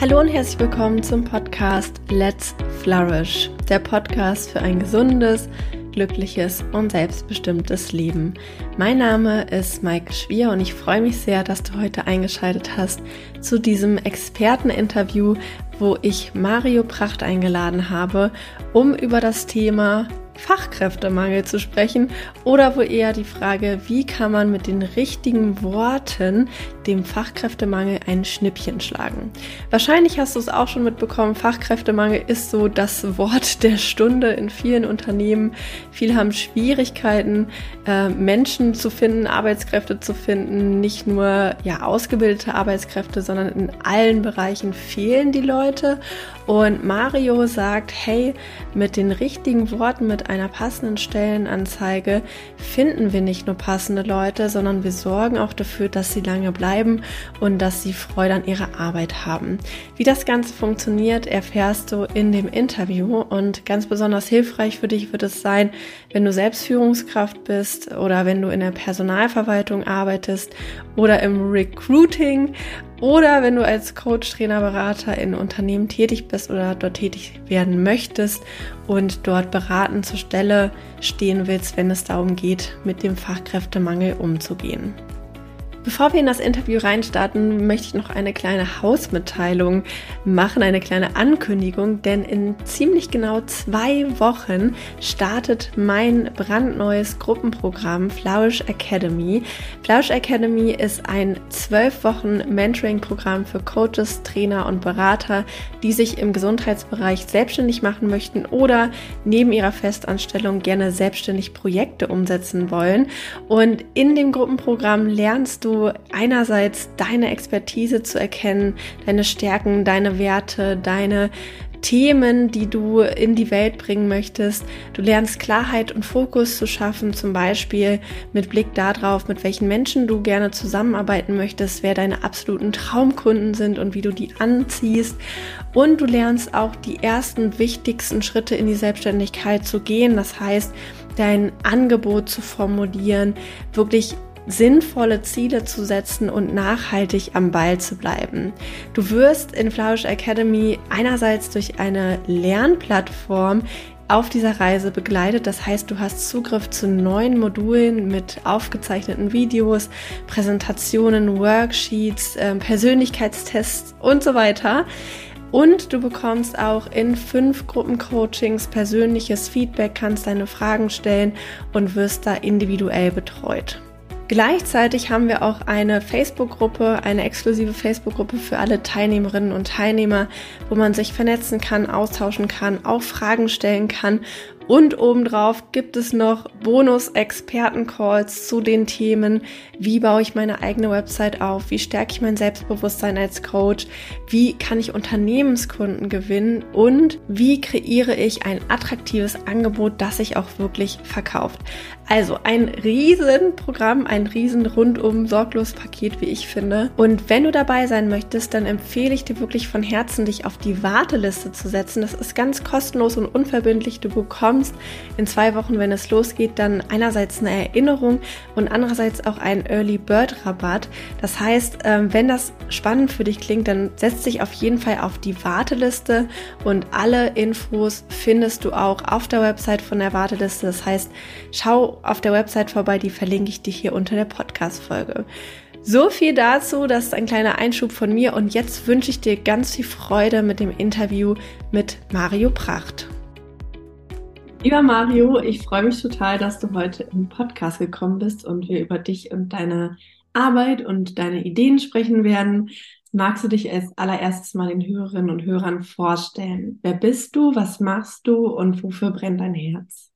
Hallo und herzlich willkommen zum Podcast Let's Flourish, der Podcast für ein gesundes, glückliches und selbstbestimmtes Leben. Mein Name ist Maike Schwier und ich freue mich sehr, dass du heute eingeschaltet hast zu diesem Experteninterview, wo ich Mario Pracht eingeladen habe, um über das Thema Fachkräftemangel zu sprechen oder wo eher die Frage, wie kann man mit den richtigen Worten dem Fachkräftemangel ein Schnippchen schlagen. Wahrscheinlich hast du es auch schon mitbekommen, Fachkräftemangel ist so das Wort der Stunde in vielen Unternehmen. Viele haben Schwierigkeiten, äh, Menschen zu finden, Arbeitskräfte zu finden, nicht nur ja ausgebildete Arbeitskräfte, sondern in allen Bereichen fehlen die Leute. Und Mario sagt, hey, mit den richtigen Worten, mit einer passenden Stellenanzeige finden wir nicht nur passende Leute, sondern wir sorgen auch dafür, dass sie lange bleiben und dass sie Freude an ihrer Arbeit haben. Wie das Ganze funktioniert, erfährst du in dem Interview und ganz besonders hilfreich für dich wird es sein, wenn du selbst Führungskraft bist oder wenn du in der Personalverwaltung arbeitest oder im Recruiting oder wenn du als Coach, Trainer, Berater in Unternehmen tätig bist oder dort tätig werden möchtest und dort beratend zur Stelle stehen willst, wenn es darum geht, mit dem Fachkräftemangel umzugehen. Bevor wir in das Interview reinstarten, möchte ich noch eine kleine Hausmitteilung machen, eine kleine Ankündigung, denn in ziemlich genau zwei Wochen startet mein brandneues Gruppenprogramm Flourish Academy. Flourish Academy ist ein zwölf Wochen Mentoring-Programm für Coaches, Trainer und Berater, die sich im Gesundheitsbereich selbstständig machen möchten oder neben ihrer Festanstellung gerne selbstständig Projekte umsetzen wollen. Und in dem Gruppenprogramm lernst du einerseits deine Expertise zu erkennen, deine Stärken, deine Werte, deine Themen, die du in die Welt bringen möchtest. Du lernst Klarheit und Fokus zu schaffen, zum Beispiel mit Blick darauf, mit welchen Menschen du gerne zusammenarbeiten möchtest, wer deine absoluten Traumkunden sind und wie du die anziehst. Und du lernst auch die ersten wichtigsten Schritte in die Selbstständigkeit zu gehen. Das heißt, dein Angebot zu formulieren, wirklich sinnvolle Ziele zu setzen und nachhaltig am Ball zu bleiben. Du wirst in Flourish Academy einerseits durch eine Lernplattform auf dieser Reise begleitet. Das heißt, du hast Zugriff zu neuen Modulen mit aufgezeichneten Videos, Präsentationen, Worksheets, äh, Persönlichkeitstests und so weiter. Und du bekommst auch in fünf Gruppencoachings persönliches Feedback, kannst deine Fragen stellen und wirst da individuell betreut. Gleichzeitig haben wir auch eine Facebook-Gruppe, eine exklusive Facebook-Gruppe für alle Teilnehmerinnen und Teilnehmer, wo man sich vernetzen kann, austauschen kann, auch Fragen stellen kann und obendrauf gibt es noch Bonus-Experten-Calls zu den Themen, wie baue ich meine eigene Website auf, wie stärke ich mein Selbstbewusstsein als Coach, wie kann ich Unternehmenskunden gewinnen und wie kreiere ich ein attraktives Angebot, das sich auch wirklich verkauft. Also ein Riesenprogramm, ein riesen rundum sorglos Paket, wie ich finde. Und wenn du dabei sein möchtest, dann empfehle ich dir wirklich von Herzen, dich auf die Warteliste zu setzen. Das ist ganz kostenlos und unverbindlich. Du bekommst bekommst in zwei Wochen, wenn es losgeht, dann einerseits eine Erinnerung und andererseits auch einen Early Bird Rabatt. Das heißt, ähm, wenn das spannend für dich klingt, dann setz dich auf jeden Fall auf die Warteliste und alle Infos findest du auch auf der Website von der Warteliste. Das heißt, schau auf der Website vorbei, die verlinke ich dir hier unter der Podcast-Folge. So viel dazu, das ist ein kleiner Einschub von mir und jetzt wünsche ich dir ganz viel Freude mit dem Interview mit Mario Pracht. Lieber Mario, ich freue mich total, dass du heute im Podcast gekommen bist und wir über dich und deine Arbeit und deine Ideen sprechen werden. Magst du dich als allererstes mal den Hörerinnen und Hörern vorstellen? Wer bist du, was machst du und wofür brennt dein Herz?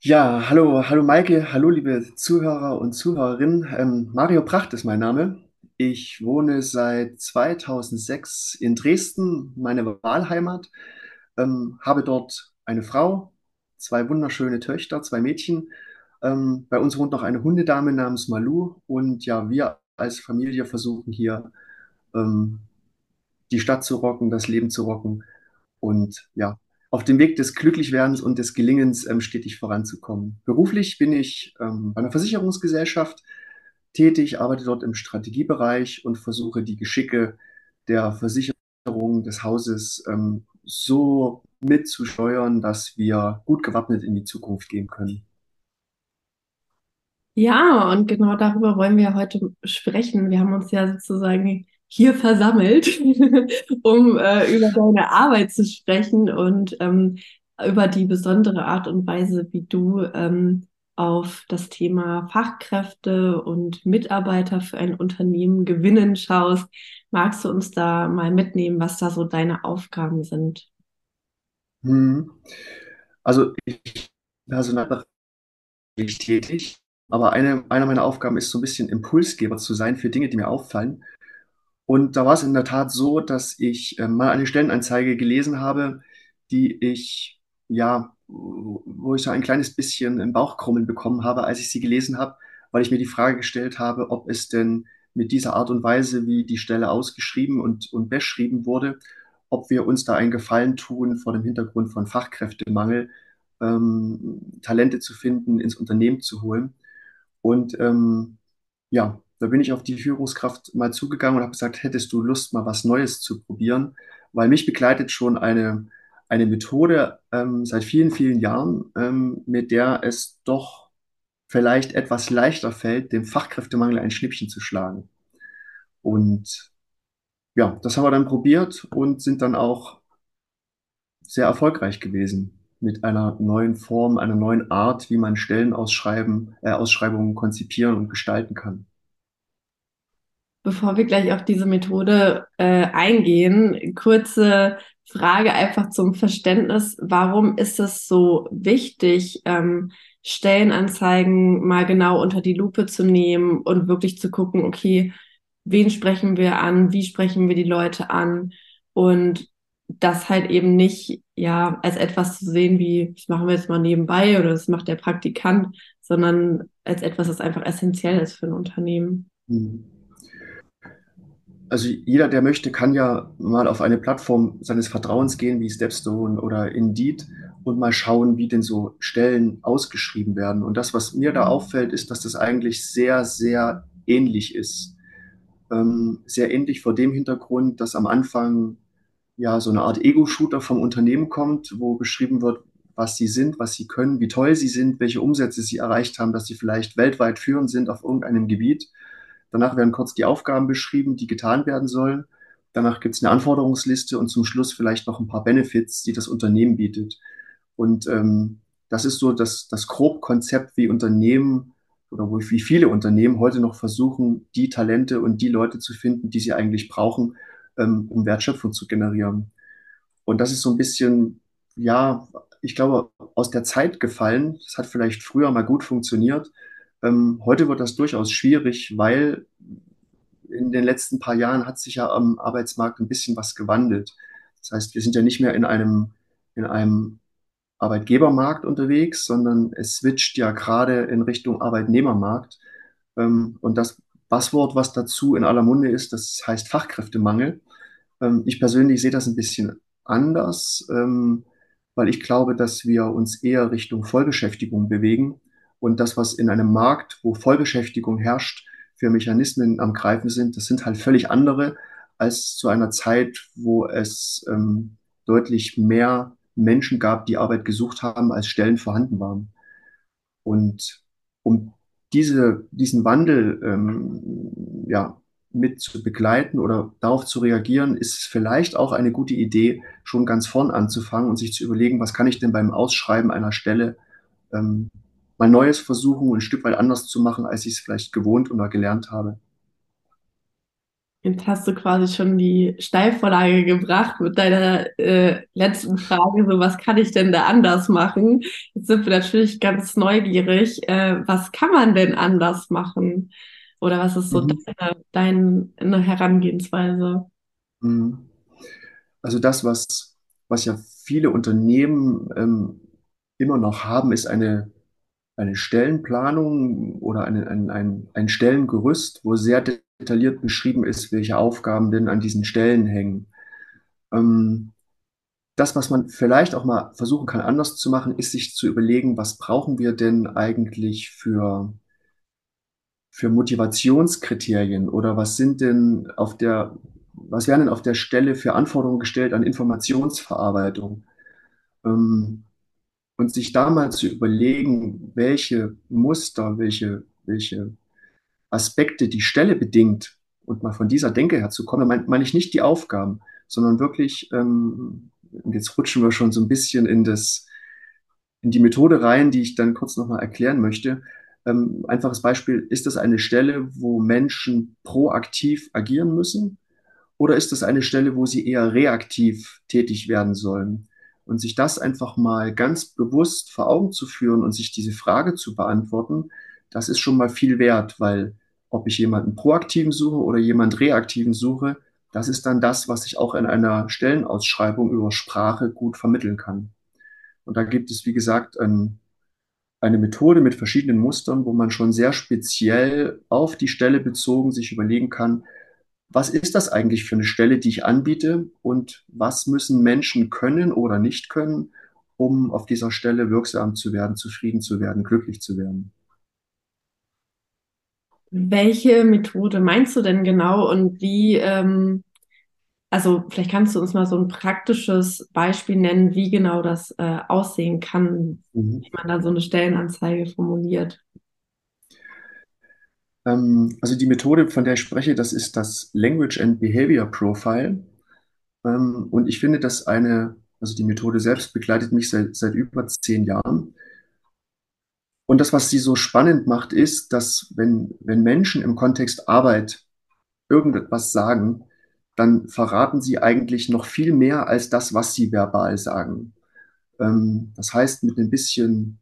Ja, hallo, hallo Maike, hallo liebe Zuhörer und Zuhörerinnen. Ähm, Mario Pracht ist mein Name. Ich wohne seit 2006 in Dresden, meine Wahlheimat, ähm, habe dort eine Frau, zwei wunderschöne Töchter, zwei Mädchen. Ähm, bei uns wohnt noch eine Hundedame namens Malu und ja, wir als Familie versuchen hier ähm, die Stadt zu rocken, das Leben zu rocken und ja, auf dem Weg des Glücklichwerdens und des Gelingens ähm, stetig voranzukommen. Beruflich bin ich ähm, bei einer Versicherungsgesellschaft tätig, arbeite dort im Strategiebereich und versuche die Geschicke der Versicherung des Hauses ähm, so mitzusteuern, dass wir gut gewappnet in die Zukunft gehen können. Ja, und genau darüber wollen wir heute sprechen. Wir haben uns ja sozusagen hier versammelt, um äh, über deine Arbeit zu sprechen und ähm, über die besondere Art und Weise, wie du ähm, auf das Thema Fachkräfte und Mitarbeiter für ein Unternehmen gewinnen schaust. Magst du uns da mal mitnehmen, was da so deine Aufgaben sind? Hm. Also ich bin personalberatung tätig, aber eine, eine meiner Aufgaben ist so ein bisschen Impulsgeber zu sein für Dinge, die mir auffallen. Und da war es in der Tat so, dass ich äh, mal eine Stellenanzeige gelesen habe, die ich, ja, wo ich so ein kleines bisschen im Bauchkrummeln bekommen habe, als ich sie gelesen habe, weil ich mir die Frage gestellt habe, ob es denn mit dieser Art und Weise, wie die Stelle ausgeschrieben und, und beschrieben wurde, ob wir uns da einen Gefallen tun vor dem Hintergrund von Fachkräftemangel, ähm, Talente zu finden, ins Unternehmen zu holen. Und ähm, ja, da bin ich auf die Führungskraft mal zugegangen und habe gesagt, hättest du Lust, mal was Neues zu probieren? Weil mich begleitet schon eine, eine Methode ähm, seit vielen, vielen Jahren, ähm, mit der es doch vielleicht etwas leichter fällt, dem Fachkräftemangel ein Schnippchen zu schlagen. Und ja, das haben wir dann probiert und sind dann auch sehr erfolgreich gewesen mit einer neuen Form, einer neuen Art, wie man Stellenausschreiben, äh, Ausschreibungen konzipieren und gestalten kann. Bevor wir gleich auf diese Methode äh, eingehen, kurze Frage einfach zum Verständnis. Warum ist es so wichtig, ähm, Stellenanzeigen mal genau unter die Lupe zu nehmen und wirklich zu gucken, okay, wen sprechen wir an, wie sprechen wir die Leute an und das halt eben nicht ja als etwas zu sehen wie, das machen wir jetzt mal nebenbei oder das macht der Praktikant, sondern als etwas, das einfach essentiell ist für ein Unternehmen. Mhm. Also jeder, der möchte, kann ja mal auf eine Plattform seines Vertrauens gehen, wie Stepstone oder Indeed, und mal schauen, wie denn so Stellen ausgeschrieben werden. Und das, was mir da auffällt, ist, dass das eigentlich sehr, sehr ähnlich ist. Ähm, sehr ähnlich vor dem Hintergrund, dass am Anfang ja so eine Art Ego-Shooter vom Unternehmen kommt, wo beschrieben wird, was sie sind, was sie können, wie toll sie sind, welche Umsätze sie erreicht haben, dass sie vielleicht weltweit führend sind auf irgendeinem Gebiet. Danach werden kurz die Aufgaben beschrieben, die getan werden sollen. Danach gibt es eine Anforderungsliste und zum Schluss vielleicht noch ein paar Benefits, die das Unternehmen bietet. Und ähm, das ist so das, das Grobkonzept, wie Unternehmen oder wo, wie viele Unternehmen heute noch versuchen, die Talente und die Leute zu finden, die sie eigentlich brauchen, ähm, um Wertschöpfung zu generieren. Und das ist so ein bisschen, ja, ich glaube, aus der Zeit gefallen. Das hat vielleicht früher mal gut funktioniert. Ähm, heute wird das durchaus schwierig, weil in den letzten paar Jahren hat sich ja am Arbeitsmarkt ein bisschen was gewandelt. Das heißt, wir sind ja nicht mehr in einem, in einem Arbeitgebermarkt unterwegs, sondern es switcht ja gerade in Richtung Arbeitnehmermarkt. Ähm, und das Passwort, was dazu in aller Munde ist, das heißt Fachkräftemangel. Ähm, ich persönlich sehe das ein bisschen anders, ähm, weil ich glaube, dass wir uns eher Richtung Vollbeschäftigung bewegen und das, was in einem Markt, wo Vollbeschäftigung herrscht, für Mechanismen am Greifen sind, das sind halt völlig andere als zu einer Zeit, wo es ähm, deutlich mehr Menschen gab, die Arbeit gesucht haben, als Stellen vorhanden waren. Und um diese, diesen Wandel ähm, ja, mit zu begleiten oder darauf zu reagieren, ist es vielleicht auch eine gute Idee, schon ganz vorn anzufangen und sich zu überlegen, was kann ich denn beim Ausschreiben einer Stelle ähm, mal Neues versuchen und ein Stück weit anders zu machen, als ich es vielleicht gewohnt oder gelernt habe. Jetzt hast du quasi schon die Steilvorlage gebracht mit deiner äh, letzten Frage, so was kann ich denn da anders machen? Jetzt sind wir natürlich ganz neugierig, äh, was kann man denn anders machen? Oder was ist so mhm. deine, deine Herangehensweise? Mhm. Also das, was, was ja viele Unternehmen ähm, immer noch haben, ist eine eine Stellenplanung oder eine, ein, ein, ein Stellengerüst, wo sehr detailliert beschrieben ist, welche Aufgaben denn an diesen Stellen hängen. Ähm, das, was man vielleicht auch mal versuchen kann, anders zu machen, ist sich zu überlegen, was brauchen wir denn eigentlich für, für Motivationskriterien oder was sind denn auf der, was werden denn auf der Stelle für Anforderungen gestellt an Informationsverarbeitung? Ähm, und sich da mal zu überlegen, welche Muster, welche, welche Aspekte die Stelle bedingt und mal von dieser Denke herzukommen, meine mein ich nicht die Aufgaben, sondern wirklich, ähm, jetzt rutschen wir schon so ein bisschen in das, in die Methode rein, die ich dann kurz nochmal erklären möchte. Ähm, einfaches Beispiel, ist das eine Stelle, wo Menschen proaktiv agieren müssen? Oder ist das eine Stelle, wo sie eher reaktiv tätig werden sollen? Und sich das einfach mal ganz bewusst vor Augen zu führen und sich diese Frage zu beantworten, das ist schon mal viel wert, weil ob ich jemanden proaktiven suche oder jemand reaktiven suche, das ist dann das, was ich auch in einer Stellenausschreibung über Sprache gut vermitteln kann. Und da gibt es, wie gesagt, ein, eine Methode mit verschiedenen Mustern, wo man schon sehr speziell auf die Stelle bezogen sich überlegen kann, was ist das eigentlich für eine Stelle, die ich anbiete und was müssen Menschen können oder nicht können, um auf dieser Stelle wirksam zu werden, zufrieden zu werden, glücklich zu werden. Welche Methode meinst du denn genau und wie, ähm, also vielleicht kannst du uns mal so ein praktisches Beispiel nennen, wie genau das äh, aussehen kann, mhm. wie man dann so eine Stellenanzeige formuliert? Ähm, also die Methode, von der ich spreche, das ist das Language and Behavior Profile. Ähm, und ich finde, dass eine, also die Methode selbst begleitet mich seit, seit über zehn Jahren. Und das, was sie so spannend macht, ist, dass wenn, wenn Menschen im Kontext Arbeit irgendetwas sagen, dann verraten sie eigentlich noch viel mehr als das, was sie verbal sagen. Ähm, das heißt, mit ein bisschen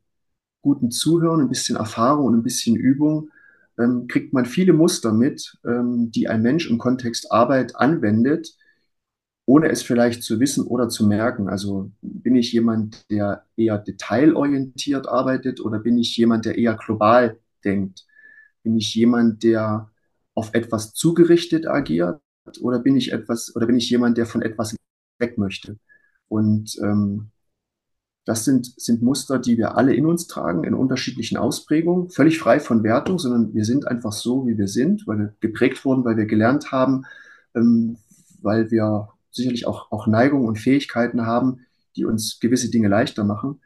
guten Zuhören, ein bisschen Erfahrung und ein bisschen Übung ähm, kriegt man viele Muster mit, ähm, die ein Mensch im Kontext Arbeit anwendet, ohne es vielleicht zu wissen oder zu merken. Also bin ich jemand, der eher detailorientiert arbeitet oder bin ich jemand, der eher global denkt? Bin ich jemand, der auf etwas zugerichtet agiert oder bin ich etwas oder bin ich jemand, der von etwas weg möchte? Und ähm, das sind, sind Muster, die wir alle in uns tragen, in unterschiedlichen Ausprägungen, völlig frei von Wertung, sondern wir sind einfach so, wie wir sind, weil wir geprägt wurden, weil wir gelernt haben, ähm, weil wir sicherlich auch, auch Neigungen und Fähigkeiten haben, die uns gewisse Dinge leichter machen.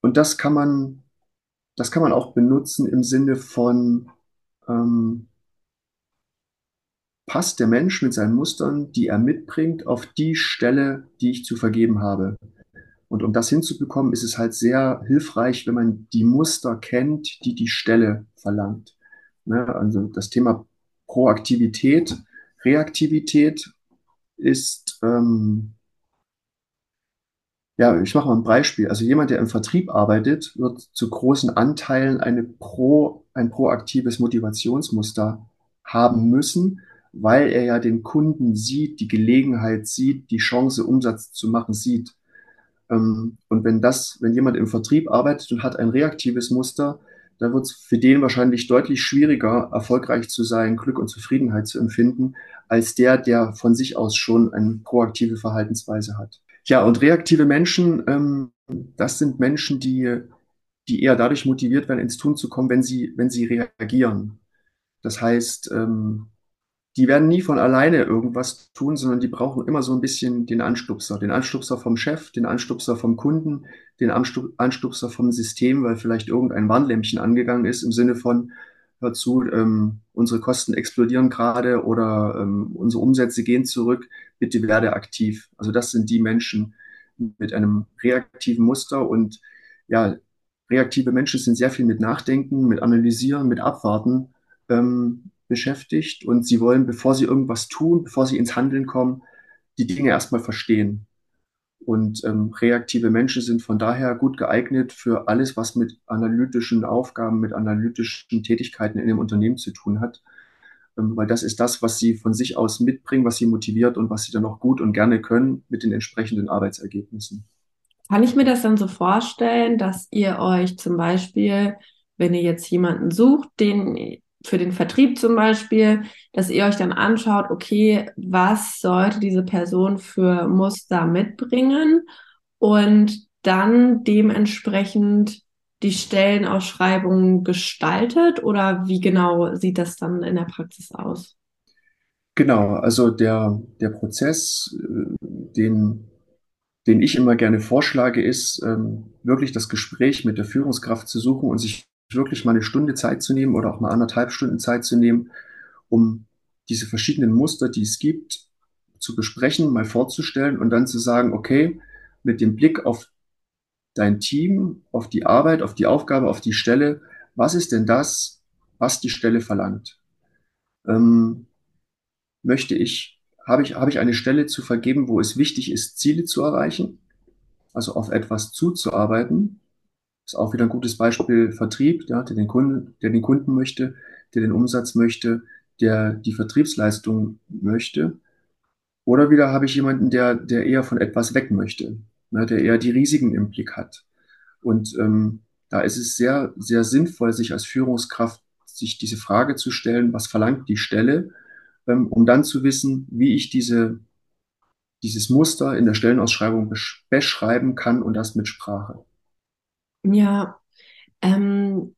Und das kann man, das kann man auch benutzen im Sinne von, ähm, passt der Mensch mit seinen Mustern, die er mitbringt, auf die Stelle, die ich zu vergeben habe. Und um das hinzubekommen, ist es halt sehr hilfreich, wenn man die Muster kennt, die die Stelle verlangt. Ne? Also das Thema Proaktivität, Reaktivität ist, ähm, ja, ich mache mal ein Beispiel. Also jemand, der im Vertrieb arbeitet, wird zu großen Anteilen eine pro, ein proaktives Motivationsmuster haben müssen, weil er ja den Kunden sieht, die Gelegenheit sieht, die Chance, Umsatz zu machen, sieht. Ähm, und wenn das, wenn jemand im Vertrieb arbeitet und hat ein reaktives Muster, dann wird es für den wahrscheinlich deutlich schwieriger, erfolgreich zu sein, Glück und Zufriedenheit zu empfinden, als der, der von sich aus schon eine proaktive Verhaltensweise hat. Ja, und reaktive Menschen, ähm, das sind Menschen, die, die eher dadurch motiviert werden, ins Tun zu kommen, wenn sie, wenn sie reagieren. Das heißt, ähm, die werden nie von alleine irgendwas tun, sondern die brauchen immer so ein bisschen den Anstupser. Den Anstupser vom Chef, den Anstupser vom Kunden, den Anstupser vom System, weil vielleicht irgendein Warnlämpchen angegangen ist im Sinne von, hör zu, ähm, unsere Kosten explodieren gerade oder ähm, unsere Umsätze gehen zurück, bitte werde aktiv. Also das sind die Menschen mit einem reaktiven Muster und ja, reaktive Menschen sind sehr viel mit Nachdenken, mit Analysieren, mit Abwarten. Ähm, beschäftigt und sie wollen, bevor sie irgendwas tun, bevor sie ins Handeln kommen, die Dinge erstmal verstehen. Und ähm, reaktive Menschen sind von daher gut geeignet für alles, was mit analytischen Aufgaben, mit analytischen Tätigkeiten in dem Unternehmen zu tun hat. Ähm, weil das ist das, was sie von sich aus mitbringen, was sie motiviert und was sie dann auch gut und gerne können mit den entsprechenden Arbeitsergebnissen. Kann ich mir das dann so vorstellen, dass ihr euch zum Beispiel, wenn ihr jetzt jemanden sucht, den für den Vertrieb zum Beispiel, dass ihr euch dann anschaut, okay, was sollte diese Person für Muster mitbringen und dann dementsprechend die Stellenausschreibung gestaltet oder wie genau sieht das dann in der Praxis aus? Genau, also der, der Prozess, äh, den, den ich immer gerne vorschlage, ist ähm, wirklich das Gespräch mit der Führungskraft zu suchen und sich wirklich mal eine Stunde Zeit zu nehmen oder auch mal anderthalb Stunden Zeit zu nehmen, um diese verschiedenen Muster, die es gibt, zu besprechen, mal vorzustellen und dann zu sagen, okay, mit dem Blick auf dein Team, auf die Arbeit, auf die Aufgabe, auf die Stelle, was ist denn das, was die Stelle verlangt? Ähm, möchte ich, habe ich, habe ich eine Stelle zu vergeben, wo es wichtig ist, Ziele zu erreichen, also auf etwas zuzuarbeiten. Ist auch wieder ein gutes Beispiel Vertrieb, ja, der den Kunden, der den Kunden möchte, der den Umsatz möchte, der die Vertriebsleistung möchte. Oder wieder habe ich jemanden, der, der eher von etwas weg möchte, ne, der eher die Risiken im Blick hat. Und ähm, da ist es sehr, sehr sinnvoll, sich als Führungskraft sich diese Frage zu stellen, was verlangt die Stelle, ähm, um dann zu wissen, wie ich diese, dieses Muster in der Stellenausschreibung besch beschreiben kann und das mit Sprache. Ja, ähm,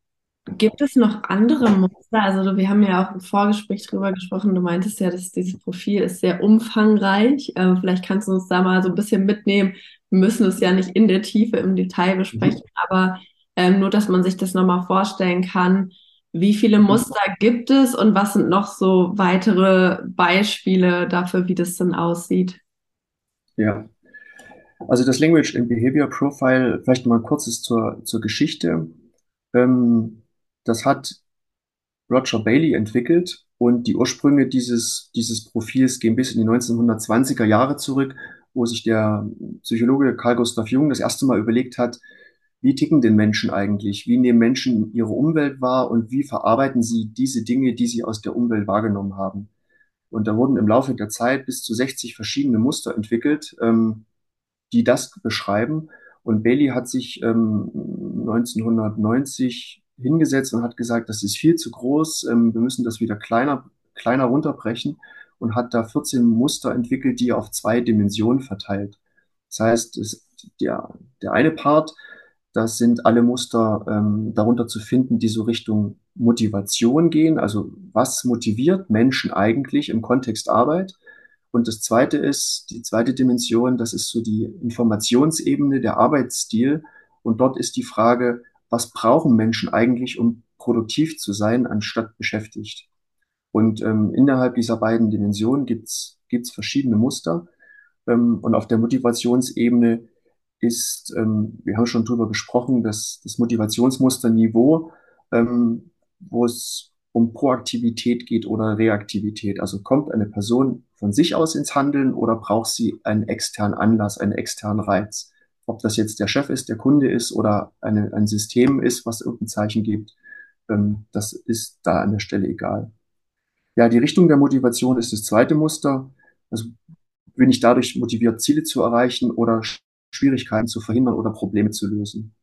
Gibt es noch andere Muster? Also wir haben ja auch im Vorgespräch drüber gesprochen. Du meintest ja, dass dieses Profil ist sehr umfangreich. Ähm, vielleicht kannst du uns da mal so ein bisschen mitnehmen. Wir müssen es ja nicht in der Tiefe im Detail besprechen, mhm. aber ähm, nur, dass man sich das nochmal vorstellen kann. Wie viele mhm. Muster gibt es und was sind noch so weitere Beispiele dafür, wie das dann aussieht? Ja, also das Language and Behavior Profile, vielleicht mal kurzes zur, zur Geschichte. Ähm, das hat Roger Bailey entwickelt und die Ursprünge dieses, dieses Profils gehen bis in die 1920er Jahre zurück, wo sich der Psychologe Carl Gustav Jung das erste Mal überlegt hat, wie ticken denn Menschen eigentlich? Wie nehmen Menschen ihre Umwelt wahr und wie verarbeiten sie diese Dinge, die sie aus der Umwelt wahrgenommen haben? Und da wurden im Laufe der Zeit bis zu 60 verschiedene Muster entwickelt, ähm, die das beschreiben. Und Bailey hat sich ähm, 1990 hingesetzt und hat gesagt, das ist viel zu groß, ähm, wir müssen das wieder kleiner, kleiner runterbrechen und hat da 14 Muster entwickelt, die er auf zwei Dimensionen verteilt. Das heißt, es, der, der eine Part, das sind alle Muster ähm, darunter zu finden, die so Richtung Motivation gehen. Also was motiviert Menschen eigentlich im Kontext Arbeit? Und das zweite ist, die zweite Dimension, das ist so die Informationsebene, der Arbeitsstil. Und dort ist die Frage, was brauchen Menschen eigentlich, um produktiv zu sein, anstatt beschäftigt? Und ähm, innerhalb dieser beiden Dimensionen gibt's gibt's verschiedene Muster. Ähm, und auf der Motivationsebene ist, ähm, wir haben schon drüber gesprochen, dass das Motivationsmusterniveau, ähm, wo es um Proaktivität geht oder Reaktivität. Also kommt eine Person von sich aus ins Handeln oder braucht sie einen externen Anlass, einen externen Reiz? ob das jetzt der Chef ist, der Kunde ist oder eine, ein System ist, was irgendein Zeichen gibt, ähm, das ist da an der Stelle egal. Ja, die Richtung der Motivation ist das zweite Muster. Also bin ich dadurch motiviert, Ziele zu erreichen oder Schwierigkeiten zu verhindern oder Probleme zu lösen.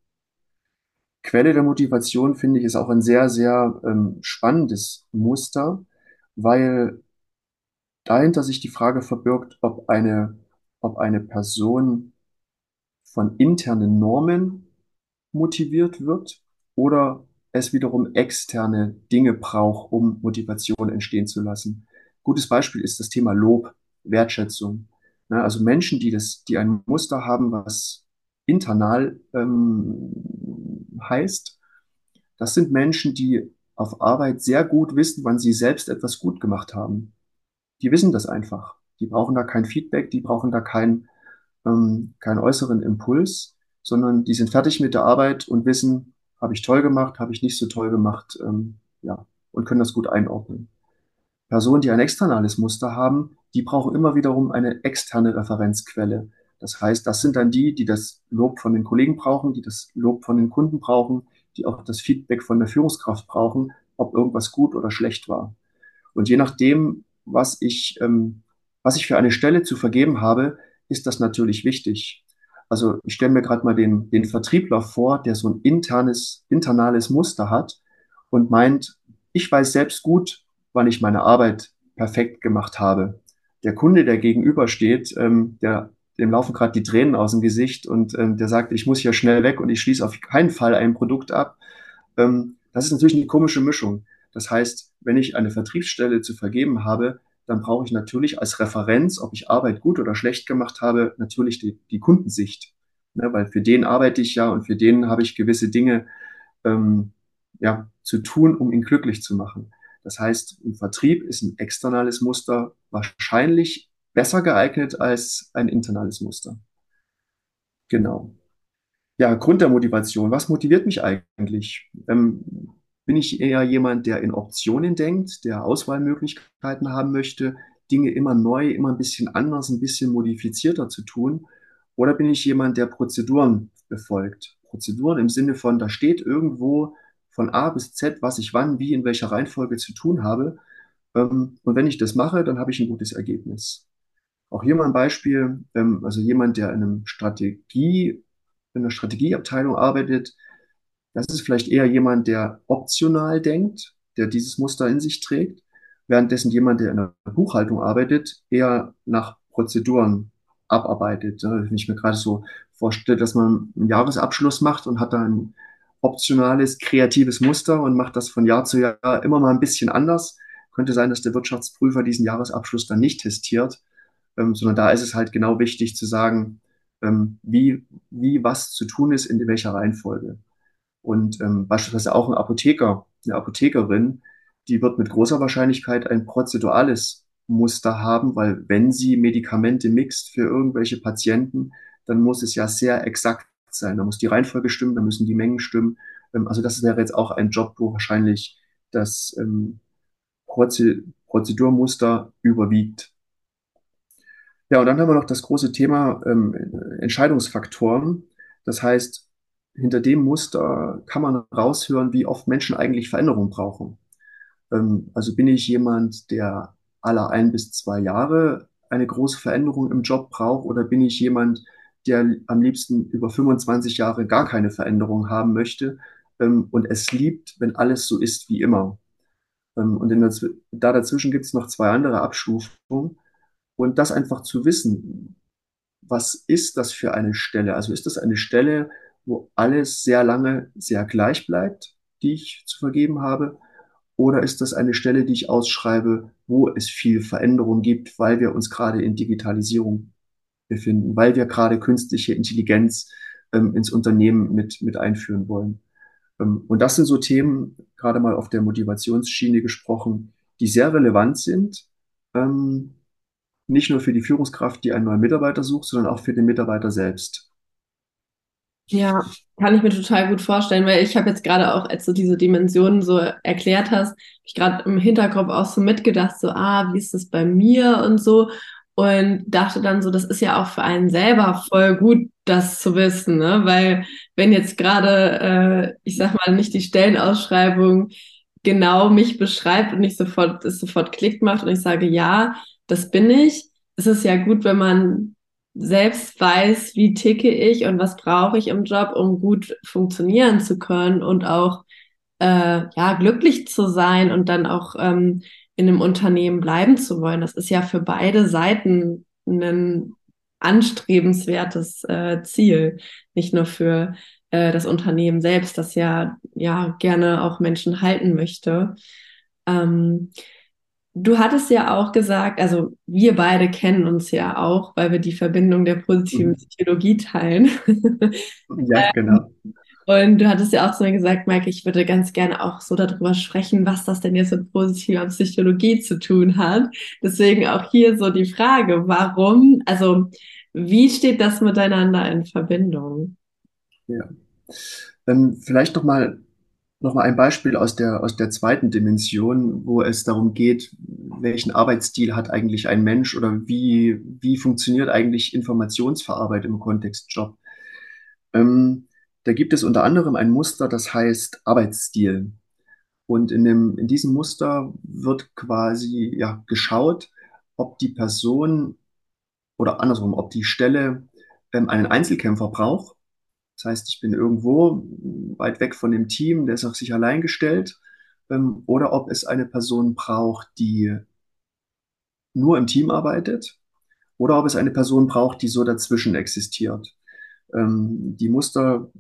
Quelle der Motivation finde ich ist auch ein sehr, sehr ähm, spannendes Muster, weil dahinter sich die Frage verbirgt, ob eine, ob eine Person von internen Normen motiviert wird oder es wiederum externe Dinge braucht, um Motivation entstehen zu lassen. Gutes Beispiel ist das Thema Lob, Wertschätzung. also Menschen, die das, die ein Muster haben, was internal ähm, heißt, das sind Menschen, die auf Arbeit sehr gut wissen, wann sie selbst etwas gut gemacht haben. Die wissen das einfach. Die brauchen da kein Feedback, die brauchen da kein ähm, keinen äußeren Impuls, sondern die sind fertig mit der Arbeit und wissen, habe ich toll gemacht, habe ich nicht so toll gemacht, ähm, ja, und können das gut einordnen. Personen, die ein externales Muster haben, die brauchen immer wiederum eine externe Referenzquelle. Das heißt, das sind dann die, die das Lob von den Kollegen brauchen, die das Lob von den Kunden brauchen, die auch das Feedback von der Führungskraft brauchen, ob irgendwas gut oder schlecht war. Und je nachdem, was ich, ähm, was ich für eine Stelle zu vergeben habe, ist das natürlich wichtig. Also ich stelle mir gerade mal den, den Vertriebler vor, der so ein internes, internales Muster hat und meint, ich weiß selbst gut, wann ich meine Arbeit perfekt gemacht habe. Der Kunde, der gegenübersteht, ähm, der, dem laufen gerade die Tränen aus dem Gesicht und ähm, der sagt, ich muss hier schnell weg und ich schließe auf keinen Fall ein Produkt ab. Ähm, das ist natürlich eine komische Mischung. Das heißt, wenn ich eine Vertriebsstelle zu vergeben habe, dann brauche ich natürlich als Referenz, ob ich Arbeit gut oder schlecht gemacht habe, natürlich die, die Kundensicht. Ne, weil für den arbeite ich ja und für den habe ich gewisse Dinge ähm, ja, zu tun, um ihn glücklich zu machen. Das heißt, im Vertrieb ist ein externales Muster wahrscheinlich besser geeignet als ein internales Muster. Genau. Ja, Grund der Motivation. Was motiviert mich eigentlich? Ähm, bin ich eher jemand, der in Optionen denkt, der Auswahlmöglichkeiten haben möchte, Dinge immer neu, immer ein bisschen anders, ein bisschen modifizierter zu tun? Oder bin ich jemand, der Prozeduren befolgt? Prozeduren im Sinne von, da steht irgendwo von A bis Z, was ich wann, wie, in welcher Reihenfolge zu tun habe. Ähm, und wenn ich das mache, dann habe ich ein gutes Ergebnis. Auch hier mal ein Beispiel, ähm, also jemand, der in einem Strategie, in einer Strategieabteilung arbeitet, das ist vielleicht eher jemand, der optional denkt, der dieses Muster in sich trägt, währenddessen jemand, der in der Buchhaltung arbeitet, eher nach Prozeduren abarbeitet. Wenn ich mir gerade so vorstelle, dass man einen Jahresabschluss macht und hat da ein optionales, kreatives Muster und macht das von Jahr zu Jahr immer mal ein bisschen anders. Könnte sein, dass der Wirtschaftsprüfer diesen Jahresabschluss dann nicht testiert, ähm, sondern da ist es halt genau wichtig zu sagen, ähm, wie, wie was zu tun ist, in welcher Reihenfolge. Und ähm, beispielsweise auch ein Apotheker, eine Apothekerin, die wird mit großer Wahrscheinlichkeit ein prozedurales Muster haben, weil wenn sie Medikamente mixt für irgendwelche Patienten, dann muss es ja sehr exakt sein. Da muss die Reihenfolge stimmen, da müssen die Mengen stimmen. Ähm, also das wäre jetzt auch ein Job, wo wahrscheinlich das ähm, Prozedurmuster überwiegt. Ja, und dann haben wir noch das große Thema ähm, Entscheidungsfaktoren. Das heißt, hinter dem Muster kann man raushören, wie oft Menschen eigentlich Veränderung brauchen. Ähm, also bin ich jemand, der alle ein bis zwei Jahre eine große Veränderung im Job braucht oder bin ich jemand, der am liebsten über 25 Jahre gar keine Veränderung haben möchte ähm, und es liebt, wenn alles so ist wie immer. Ähm, und der, da dazwischen gibt es noch zwei andere Abstufungen. Und das einfach zu wissen, was ist das für eine Stelle? Also ist das eine Stelle, wo alles sehr lange sehr gleich bleibt, die ich zu vergeben habe? Oder ist das eine Stelle, die ich ausschreibe, wo es viel Veränderung gibt, weil wir uns gerade in Digitalisierung befinden, weil wir gerade künstliche Intelligenz ähm, ins Unternehmen mit, mit einführen wollen. Ähm, und das sind so Themen, gerade mal auf der Motivationsschiene gesprochen, die sehr relevant sind, ähm, nicht nur für die Führungskraft, die einen neuen Mitarbeiter sucht, sondern auch für den Mitarbeiter selbst. Ja, kann ich mir total gut vorstellen, weil ich habe jetzt gerade auch, als du diese Dimensionen so erklärt hast, ich gerade im Hinterkopf auch so mitgedacht, so, ah, wie ist das bei mir und so und dachte dann so, das ist ja auch für einen selber voll gut, das zu wissen, ne? Weil wenn jetzt gerade, äh, ich sag mal, nicht die Stellenausschreibung genau mich beschreibt und ich sofort es sofort klickt macht und ich sage, ja, das bin ich, ist es ja gut, wenn man selbst weiß, wie ticke ich und was brauche ich im Job, um gut funktionieren zu können und auch äh, ja glücklich zu sein und dann auch ähm, in einem Unternehmen bleiben zu wollen. Das ist ja für beide Seiten ein anstrebenswertes äh, Ziel, nicht nur für äh, das Unternehmen selbst, das ja ja gerne auch Menschen halten möchte. Ähm, Du hattest ja auch gesagt, also wir beide kennen uns ja auch, weil wir die Verbindung der positiven mhm. Psychologie teilen. Ja, genau. Und du hattest ja auch zu mir gesagt, Mike, ich würde ganz gerne auch so darüber sprechen, was das denn jetzt mit positiver Psychologie zu tun hat. Deswegen auch hier so die Frage, warum, also wie steht das miteinander in Verbindung? Ja. Ähm, vielleicht noch mal Nochmal ein Beispiel aus der, aus der zweiten Dimension, wo es darum geht, welchen Arbeitsstil hat eigentlich ein Mensch oder wie, wie funktioniert eigentlich Informationsverarbeitung im Kontext Job. Ähm, da gibt es unter anderem ein Muster, das heißt Arbeitsstil. Und in, dem, in diesem Muster wird quasi ja, geschaut, ob die Person oder andersrum, ob die Stelle ähm, einen Einzelkämpfer braucht das heißt, ich bin irgendwo weit weg von dem Team, der ist auf sich allein gestellt, ähm, oder ob es eine Person braucht, die nur im Team arbeitet, oder ob es eine Person braucht, die so dazwischen existiert. Ähm, die Muster,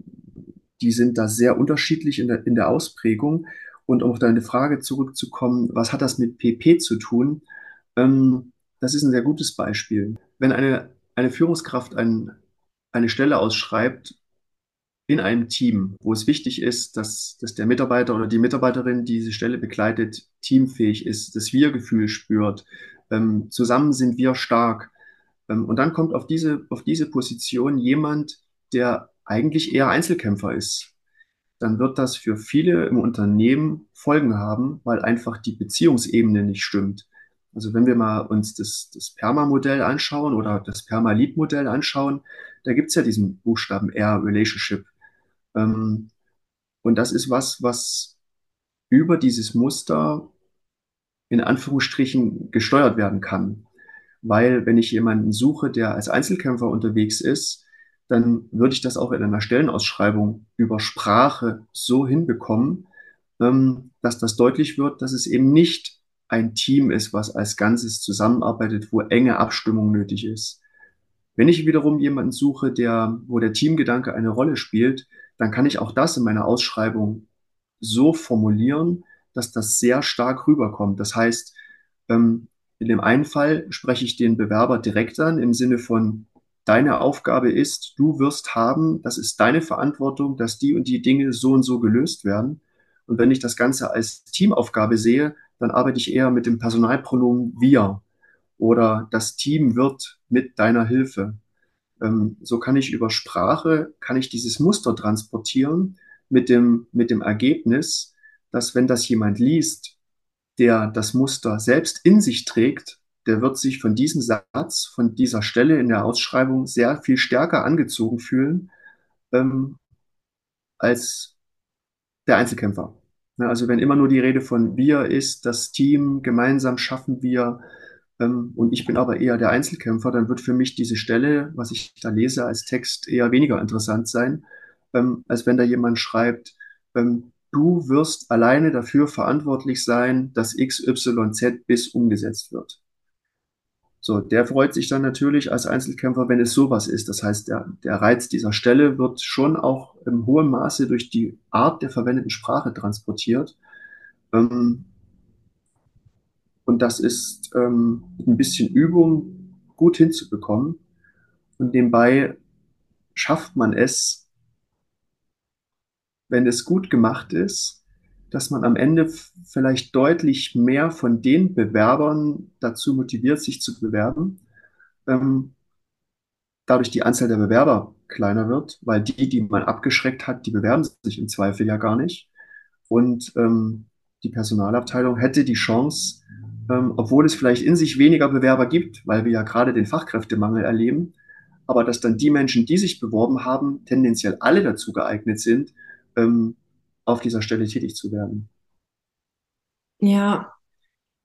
die sind da sehr unterschiedlich in der, in der Ausprägung. Und um auf deine Frage zurückzukommen, was hat das mit PP zu tun? Ähm, das ist ein sehr gutes Beispiel. Wenn eine, eine Führungskraft ein, eine Stelle ausschreibt in einem Team, wo es wichtig ist, dass, dass der Mitarbeiter oder die Mitarbeiterin, die diese Stelle begleitet, teamfähig ist, das Wir-Gefühl spürt, ähm, zusammen sind wir stark. Ähm, und dann kommt auf diese, auf diese Position jemand, der eigentlich eher Einzelkämpfer ist. Dann wird das für viele im Unternehmen Folgen haben, weil einfach die Beziehungsebene nicht stimmt. Also wenn wir mal uns das, das PERMA-Modell anschauen oder das PERMA-Lead-Modell anschauen, da gibt es ja diesen Buchstaben R, Relationship. Ähm, und das ist was, was über dieses Muster in Anführungsstrichen gesteuert werden kann. Weil wenn ich jemanden suche, der als Einzelkämpfer unterwegs ist, dann würde ich das auch in einer Stellenausschreibung über Sprache so hinbekommen, ähm, dass das deutlich wird, dass es eben nicht ein Team ist, was als Ganzes zusammenarbeitet, wo enge Abstimmung nötig ist. Wenn ich wiederum jemanden suche, der, wo der Teamgedanke eine Rolle spielt, dann kann ich auch das in meiner Ausschreibung so formulieren, dass das sehr stark rüberkommt. Das heißt, ähm, in dem einen Fall spreche ich den Bewerber direkt an im Sinne von, deine Aufgabe ist, du wirst haben, das ist deine Verantwortung, dass die und die Dinge so und so gelöst werden. Und wenn ich das Ganze als Teamaufgabe sehe, dann arbeite ich eher mit dem Personalpronomen wir oder das Team wird mit deiner Hilfe. Ähm, so kann ich über Sprache, kann ich dieses Muster transportieren mit dem, mit dem Ergebnis, dass wenn das jemand liest, der das Muster selbst in sich trägt, der wird sich von diesem Satz, von dieser Stelle in der Ausschreibung sehr viel stärker angezogen fühlen ähm, als der Einzelkämpfer. Ne, also wenn immer nur die Rede von wir ist, das Team, gemeinsam schaffen wir, ähm, und ich bin aber eher der Einzelkämpfer, dann wird für mich diese Stelle, was ich da lese als Text, eher weniger interessant sein, ähm, als wenn da jemand schreibt, ähm, du wirst alleine dafür verantwortlich sein, dass XYZ bis umgesetzt wird. So, der freut sich dann natürlich als Einzelkämpfer, wenn es sowas ist. Das heißt, der, der Reiz dieser Stelle wird schon auch im hohen Maße durch die Art der verwendeten Sprache transportiert. Ähm, und das ist ähm, mit ein bisschen Übung gut hinzubekommen. Und nebenbei schafft man es, wenn es gut gemacht ist, dass man am Ende vielleicht deutlich mehr von den Bewerbern dazu motiviert, sich zu bewerben. Ähm, dadurch die Anzahl der Bewerber kleiner wird, weil die, die man abgeschreckt hat, die bewerben sich im Zweifel ja gar nicht. Und ähm, die Personalabteilung hätte die Chance, ähm, obwohl es vielleicht in sich weniger Bewerber gibt, weil wir ja gerade den Fachkräftemangel erleben, aber dass dann die Menschen, die sich beworben haben, tendenziell alle dazu geeignet sind, ähm, auf dieser Stelle tätig zu werden. Ja,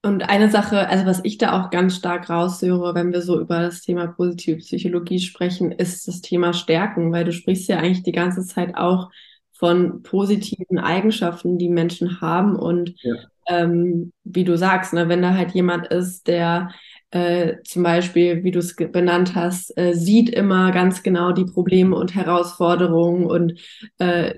und eine Sache, also was ich da auch ganz stark raushöre, wenn wir so über das Thema positive Psychologie sprechen, ist das Thema Stärken, weil du sprichst ja eigentlich die ganze Zeit auch von positiven Eigenschaften, die Menschen haben. Und ja. ähm, wie du sagst, ne, wenn da halt jemand ist, der äh, zum Beispiel, wie du es benannt hast, äh, sieht immer ganz genau die Probleme und Herausforderungen und äh,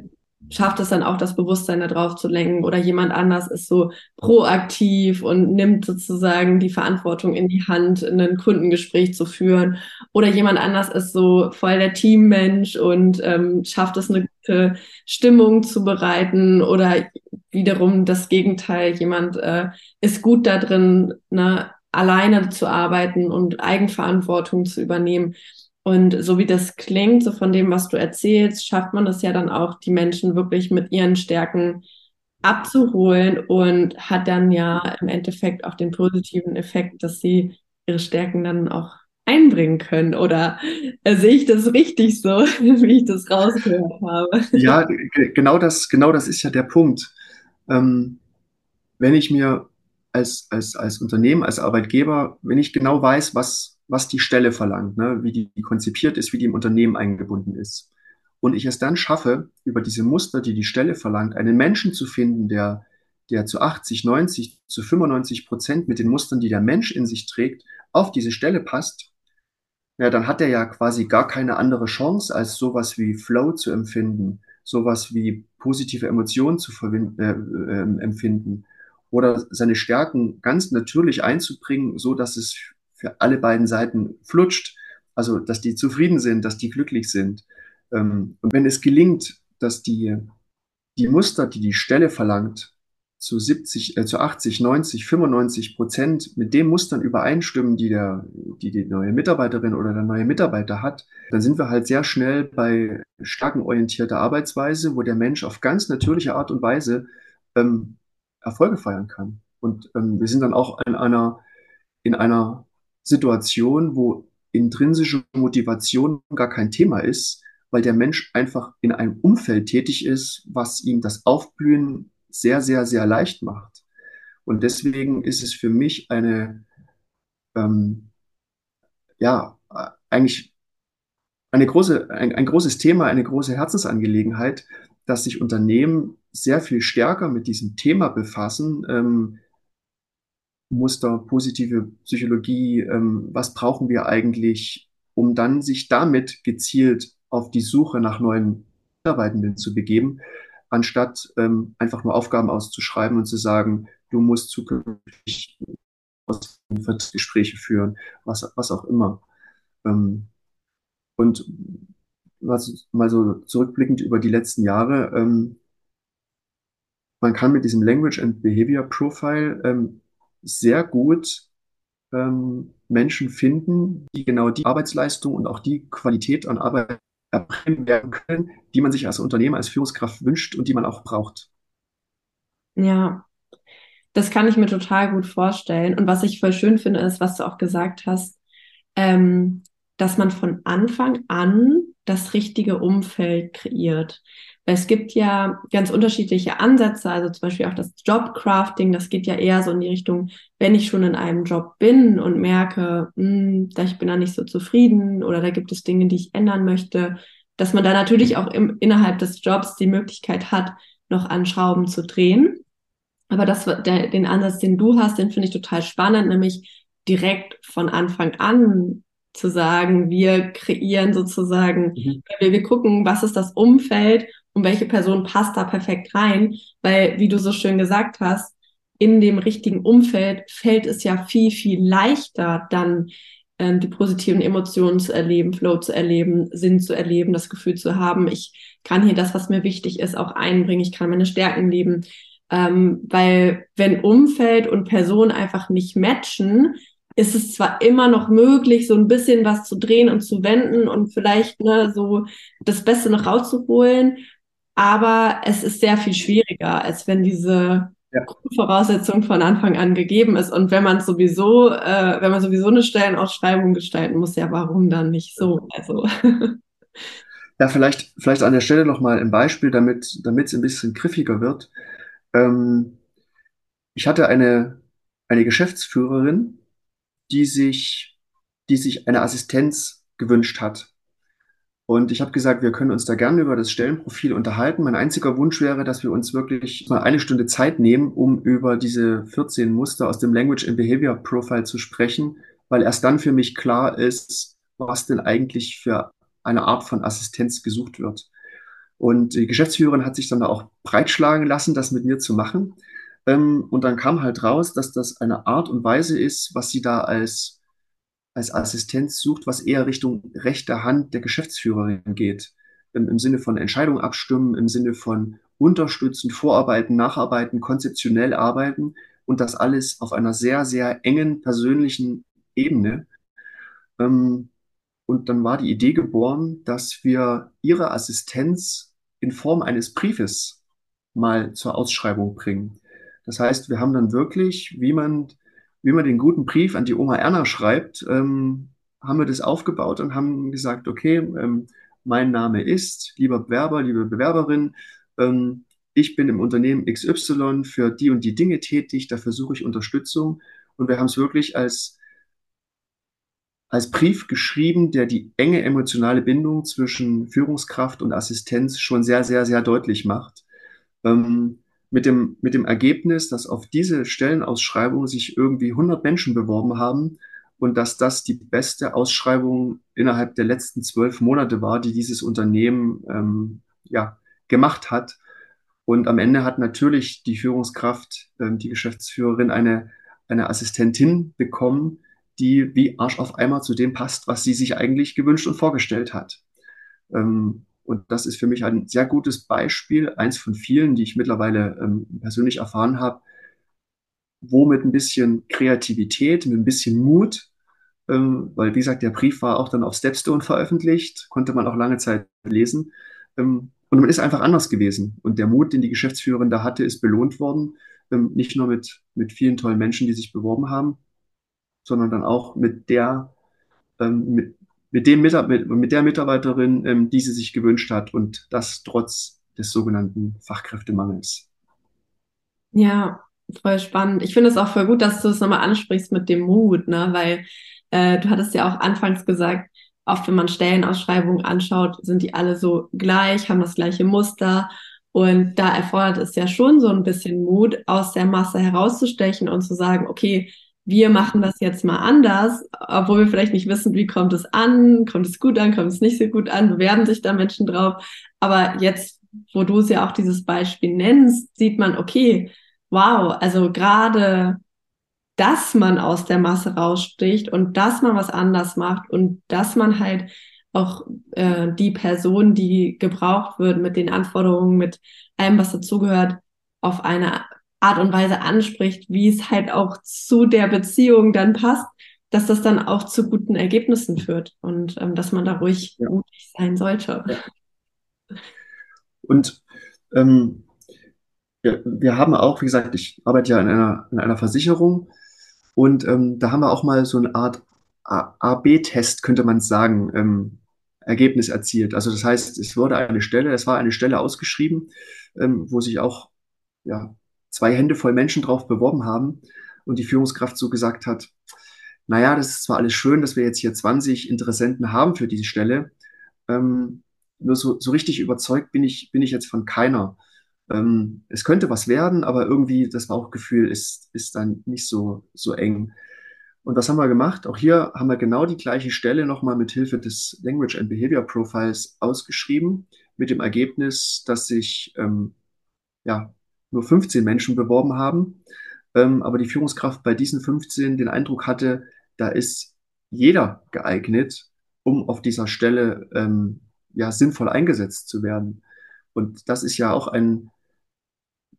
schafft es dann auch, das Bewusstsein darauf zu lenken oder jemand anders ist so proaktiv und nimmt sozusagen die Verantwortung in die Hand, ein Kundengespräch zu führen oder jemand anders ist so voll der Teammensch und ähm, schafft es, eine gute Stimmung zu bereiten oder wiederum das Gegenteil, jemand äh, ist gut da drin, ne, alleine zu arbeiten und Eigenverantwortung zu übernehmen. Und so wie das klingt, so von dem, was du erzählst, schafft man es ja dann auch, die Menschen wirklich mit ihren Stärken abzuholen und hat dann ja im Endeffekt auch den positiven Effekt, dass sie ihre Stärken dann auch einbringen können. Oder äh, sehe ich das richtig so, wie ich das rausgehört habe? Ja, genau das, genau das ist ja der Punkt. Ähm, wenn ich mir als, als, als Unternehmen, als Arbeitgeber, wenn ich genau weiß, was, was die Stelle verlangt, ne, wie die konzipiert ist, wie die im Unternehmen eingebunden ist. Und ich es dann schaffe, über diese Muster, die die Stelle verlangt, einen Menschen zu finden, der, der zu 80, 90, zu 95 Prozent mit den Mustern, die der Mensch in sich trägt, auf diese Stelle passt, ja, dann hat er ja quasi gar keine andere Chance, als sowas wie Flow zu empfinden, sowas wie positive Emotionen zu äh, äh, empfinden oder seine Stärken ganz natürlich einzubringen, so dass es für alle beiden Seiten flutscht. Also, dass die zufrieden sind, dass die glücklich sind. Ähm, und wenn es gelingt, dass die, die Muster, die die Stelle verlangt, zu 70, äh, zu 80, 90, 95 Prozent mit den Mustern übereinstimmen, die der, die die neue Mitarbeiterin oder der neue Mitarbeiter hat, dann sind wir halt sehr schnell bei stärkenorientierter Arbeitsweise, wo der Mensch auf ganz natürliche Art und Weise ähm, Erfolge feiern kann. Und ähm, wir sind dann auch in einer, in einer Situation, wo intrinsische Motivation gar kein Thema ist, weil der Mensch einfach in einem Umfeld tätig ist, was ihm das Aufblühen sehr, sehr, sehr leicht macht. Und deswegen ist es für mich eine, ähm, ja, eigentlich eine große, ein, ein großes Thema, eine große Herzensangelegenheit, dass sich Unternehmen sehr viel stärker mit diesem Thema befassen. Ähm, Muster, positive Psychologie, ähm, was brauchen wir eigentlich, um dann sich damit gezielt auf die Suche nach neuen Mitarbeitenden zu begeben, anstatt ähm, einfach nur Aufgaben auszuschreiben und zu sagen, du musst zukünftig Gespräche führen, was, was auch immer. Ähm, und was, mal so zurückblickend über die letzten Jahre, ähm, man kann mit diesem Language and Behavior Profile ähm, sehr gut ähm, Menschen finden, die genau die Arbeitsleistung und auch die Qualität an Arbeit erbringen werden können, die man sich als Unternehmer, als Führungskraft wünscht und die man auch braucht. Ja, das kann ich mir total gut vorstellen. Und was ich voll schön finde, ist, was du auch gesagt hast, ähm, dass man von Anfang an das richtige Umfeld kreiert. Weil es gibt ja ganz unterschiedliche Ansätze, also zum Beispiel auch das Jobcrafting, das geht ja eher so in die Richtung, wenn ich schon in einem Job bin und merke, mh, hm, da ich bin da nicht so zufrieden oder da gibt es Dinge, die ich ändern möchte, dass man da natürlich auch im, innerhalb des Jobs die Möglichkeit hat, noch an Schrauben zu drehen. Aber das, der, den Ansatz, den du hast, den finde ich total spannend, nämlich direkt von Anfang an zu sagen, wir kreieren sozusagen, mhm. wir, wir gucken, was ist das Umfeld und welche Person passt da perfekt rein, weil, wie du so schön gesagt hast, in dem richtigen Umfeld fällt es ja viel, viel leichter, dann äh, die positiven Emotionen zu erleben, Flow zu erleben, Sinn zu erleben, das Gefühl zu haben, ich kann hier das, was mir wichtig ist, auch einbringen, ich kann meine Stärken leben. Ähm, weil wenn Umfeld und Person einfach nicht matchen, ist es zwar immer noch möglich, so ein bisschen was zu drehen und zu wenden und vielleicht ne, so das Beste noch rauszuholen, aber es ist sehr viel schwieriger, als wenn diese ja. Grundvoraussetzung von Anfang an gegeben ist. Und wenn man sowieso, äh, wenn man sowieso eine Stellenausschreibung gestalten muss, ja, warum dann nicht so? Also. Ja, vielleicht, vielleicht an der Stelle nochmal ein Beispiel, damit, damit es ein bisschen griffiger wird. Ähm, ich hatte eine, eine Geschäftsführerin, die sich, die sich eine Assistenz gewünscht hat. Und ich habe gesagt, wir können uns da gerne über das Stellenprofil unterhalten. Mein einziger Wunsch wäre, dass wir uns wirklich mal eine Stunde Zeit nehmen, um über diese 14 Muster aus dem Language and Behavior Profile zu sprechen, weil erst dann für mich klar ist, was denn eigentlich für eine Art von Assistenz gesucht wird. Und die Geschäftsführerin hat sich dann da auch breitschlagen lassen, das mit mir zu machen. Ähm, und dann kam halt raus, dass das eine Art und Weise ist, was sie da als, als Assistenz sucht, was eher Richtung rechter Hand der Geschäftsführerin geht. Im, Im Sinne von Entscheidung abstimmen, im Sinne von unterstützen, vorarbeiten, nacharbeiten, konzeptionell arbeiten und das alles auf einer sehr, sehr engen persönlichen Ebene. Ähm, und dann war die Idee geboren, dass wir ihre Assistenz in Form eines Briefes mal zur Ausschreibung bringen. Das heißt, wir haben dann wirklich, wie man, wie man den guten Brief an die Oma Erna schreibt, ähm, haben wir das aufgebaut und haben gesagt, okay, ähm, mein Name ist, lieber Bewerber, liebe Bewerberin, ähm, ich bin im Unternehmen XY für die und die Dinge tätig, dafür suche ich Unterstützung. Und wir haben es wirklich als, als Brief geschrieben, der die enge emotionale Bindung zwischen Führungskraft und Assistenz schon sehr, sehr, sehr deutlich macht. Ähm, mit dem, mit dem Ergebnis, dass auf diese Stellenausschreibung sich irgendwie 100 Menschen beworben haben und dass das die beste Ausschreibung innerhalb der letzten zwölf Monate war, die dieses Unternehmen ähm, ja, gemacht hat. Und am Ende hat natürlich die Führungskraft, ähm, die Geschäftsführerin, eine, eine Assistentin bekommen, die wie Arsch auf Eimer zu dem passt, was sie sich eigentlich gewünscht und vorgestellt hat. Ähm, und das ist für mich ein sehr gutes Beispiel, eins von vielen, die ich mittlerweile ähm, persönlich erfahren habe, wo mit ein bisschen Kreativität, mit ein bisschen Mut, ähm, weil wie gesagt, der Brief war auch dann auf Stepstone veröffentlicht, konnte man auch lange Zeit lesen. Ähm, und man ist einfach anders gewesen. Und der Mut, den die Geschäftsführerin da hatte, ist belohnt worden. Ähm, nicht nur mit, mit vielen tollen Menschen, die sich beworben haben, sondern dann auch mit der, ähm, mit, mit, dem mit, mit der Mitarbeiterin, ähm, die sie sich gewünscht hat und das trotz des sogenannten Fachkräftemangels. Ja, voll spannend. Ich finde es auch voll gut, dass du es nochmal ansprichst mit dem Mut, ne? weil äh, du hattest ja auch anfangs gesagt, oft wenn man Stellenausschreibungen anschaut, sind die alle so gleich, haben das gleiche Muster. Und da erfordert es ja schon so ein bisschen Mut, aus der Masse herauszustechen und zu sagen, okay, wir machen das jetzt mal anders, obwohl wir vielleicht nicht wissen, wie kommt es an, kommt es gut an, kommt es nicht so gut an, bewerben sich da Menschen drauf. Aber jetzt, wo du es ja auch dieses Beispiel nennst, sieht man, okay, wow, also gerade, dass man aus der Masse raussticht und dass man was anders macht und dass man halt auch äh, die Person, die gebraucht wird mit den Anforderungen, mit allem, was dazugehört, auf eine Art und Weise anspricht, wie es halt auch zu der Beziehung dann passt, dass das dann auch zu guten Ergebnissen führt und ähm, dass man da ruhig ja. mutig sein sollte. Ja. Und ähm, wir, wir, haben auch, wie gesagt, ich arbeite ja in einer, in einer Versicherung und ähm, da haben wir auch mal so eine Art A-B-Test, könnte man sagen, ähm, Ergebnis erzielt. Also das heißt, es wurde eine Stelle, es war eine Stelle ausgeschrieben, ähm, wo sich auch ja, zwei Hände voll Menschen drauf beworben haben und die Führungskraft so gesagt hat, naja, das ist zwar alles schön, dass wir jetzt hier 20 Interessenten haben für diese Stelle, ähm, nur so, so richtig überzeugt bin ich, bin ich jetzt von keiner. Ähm, es könnte was werden, aber irgendwie das Bauchgefühl ist, ist dann nicht so, so eng. Und was haben wir gemacht? Auch hier haben wir genau die gleiche Stelle nochmal mit Hilfe des Language and Behavior Profiles ausgeschrieben, mit dem Ergebnis, dass sich ähm, ja, nur 15 Menschen beworben haben, ähm, aber die Führungskraft bei diesen 15 den Eindruck hatte, da ist jeder geeignet, um auf dieser Stelle ähm, ja sinnvoll eingesetzt zu werden. Und das ist ja auch ein,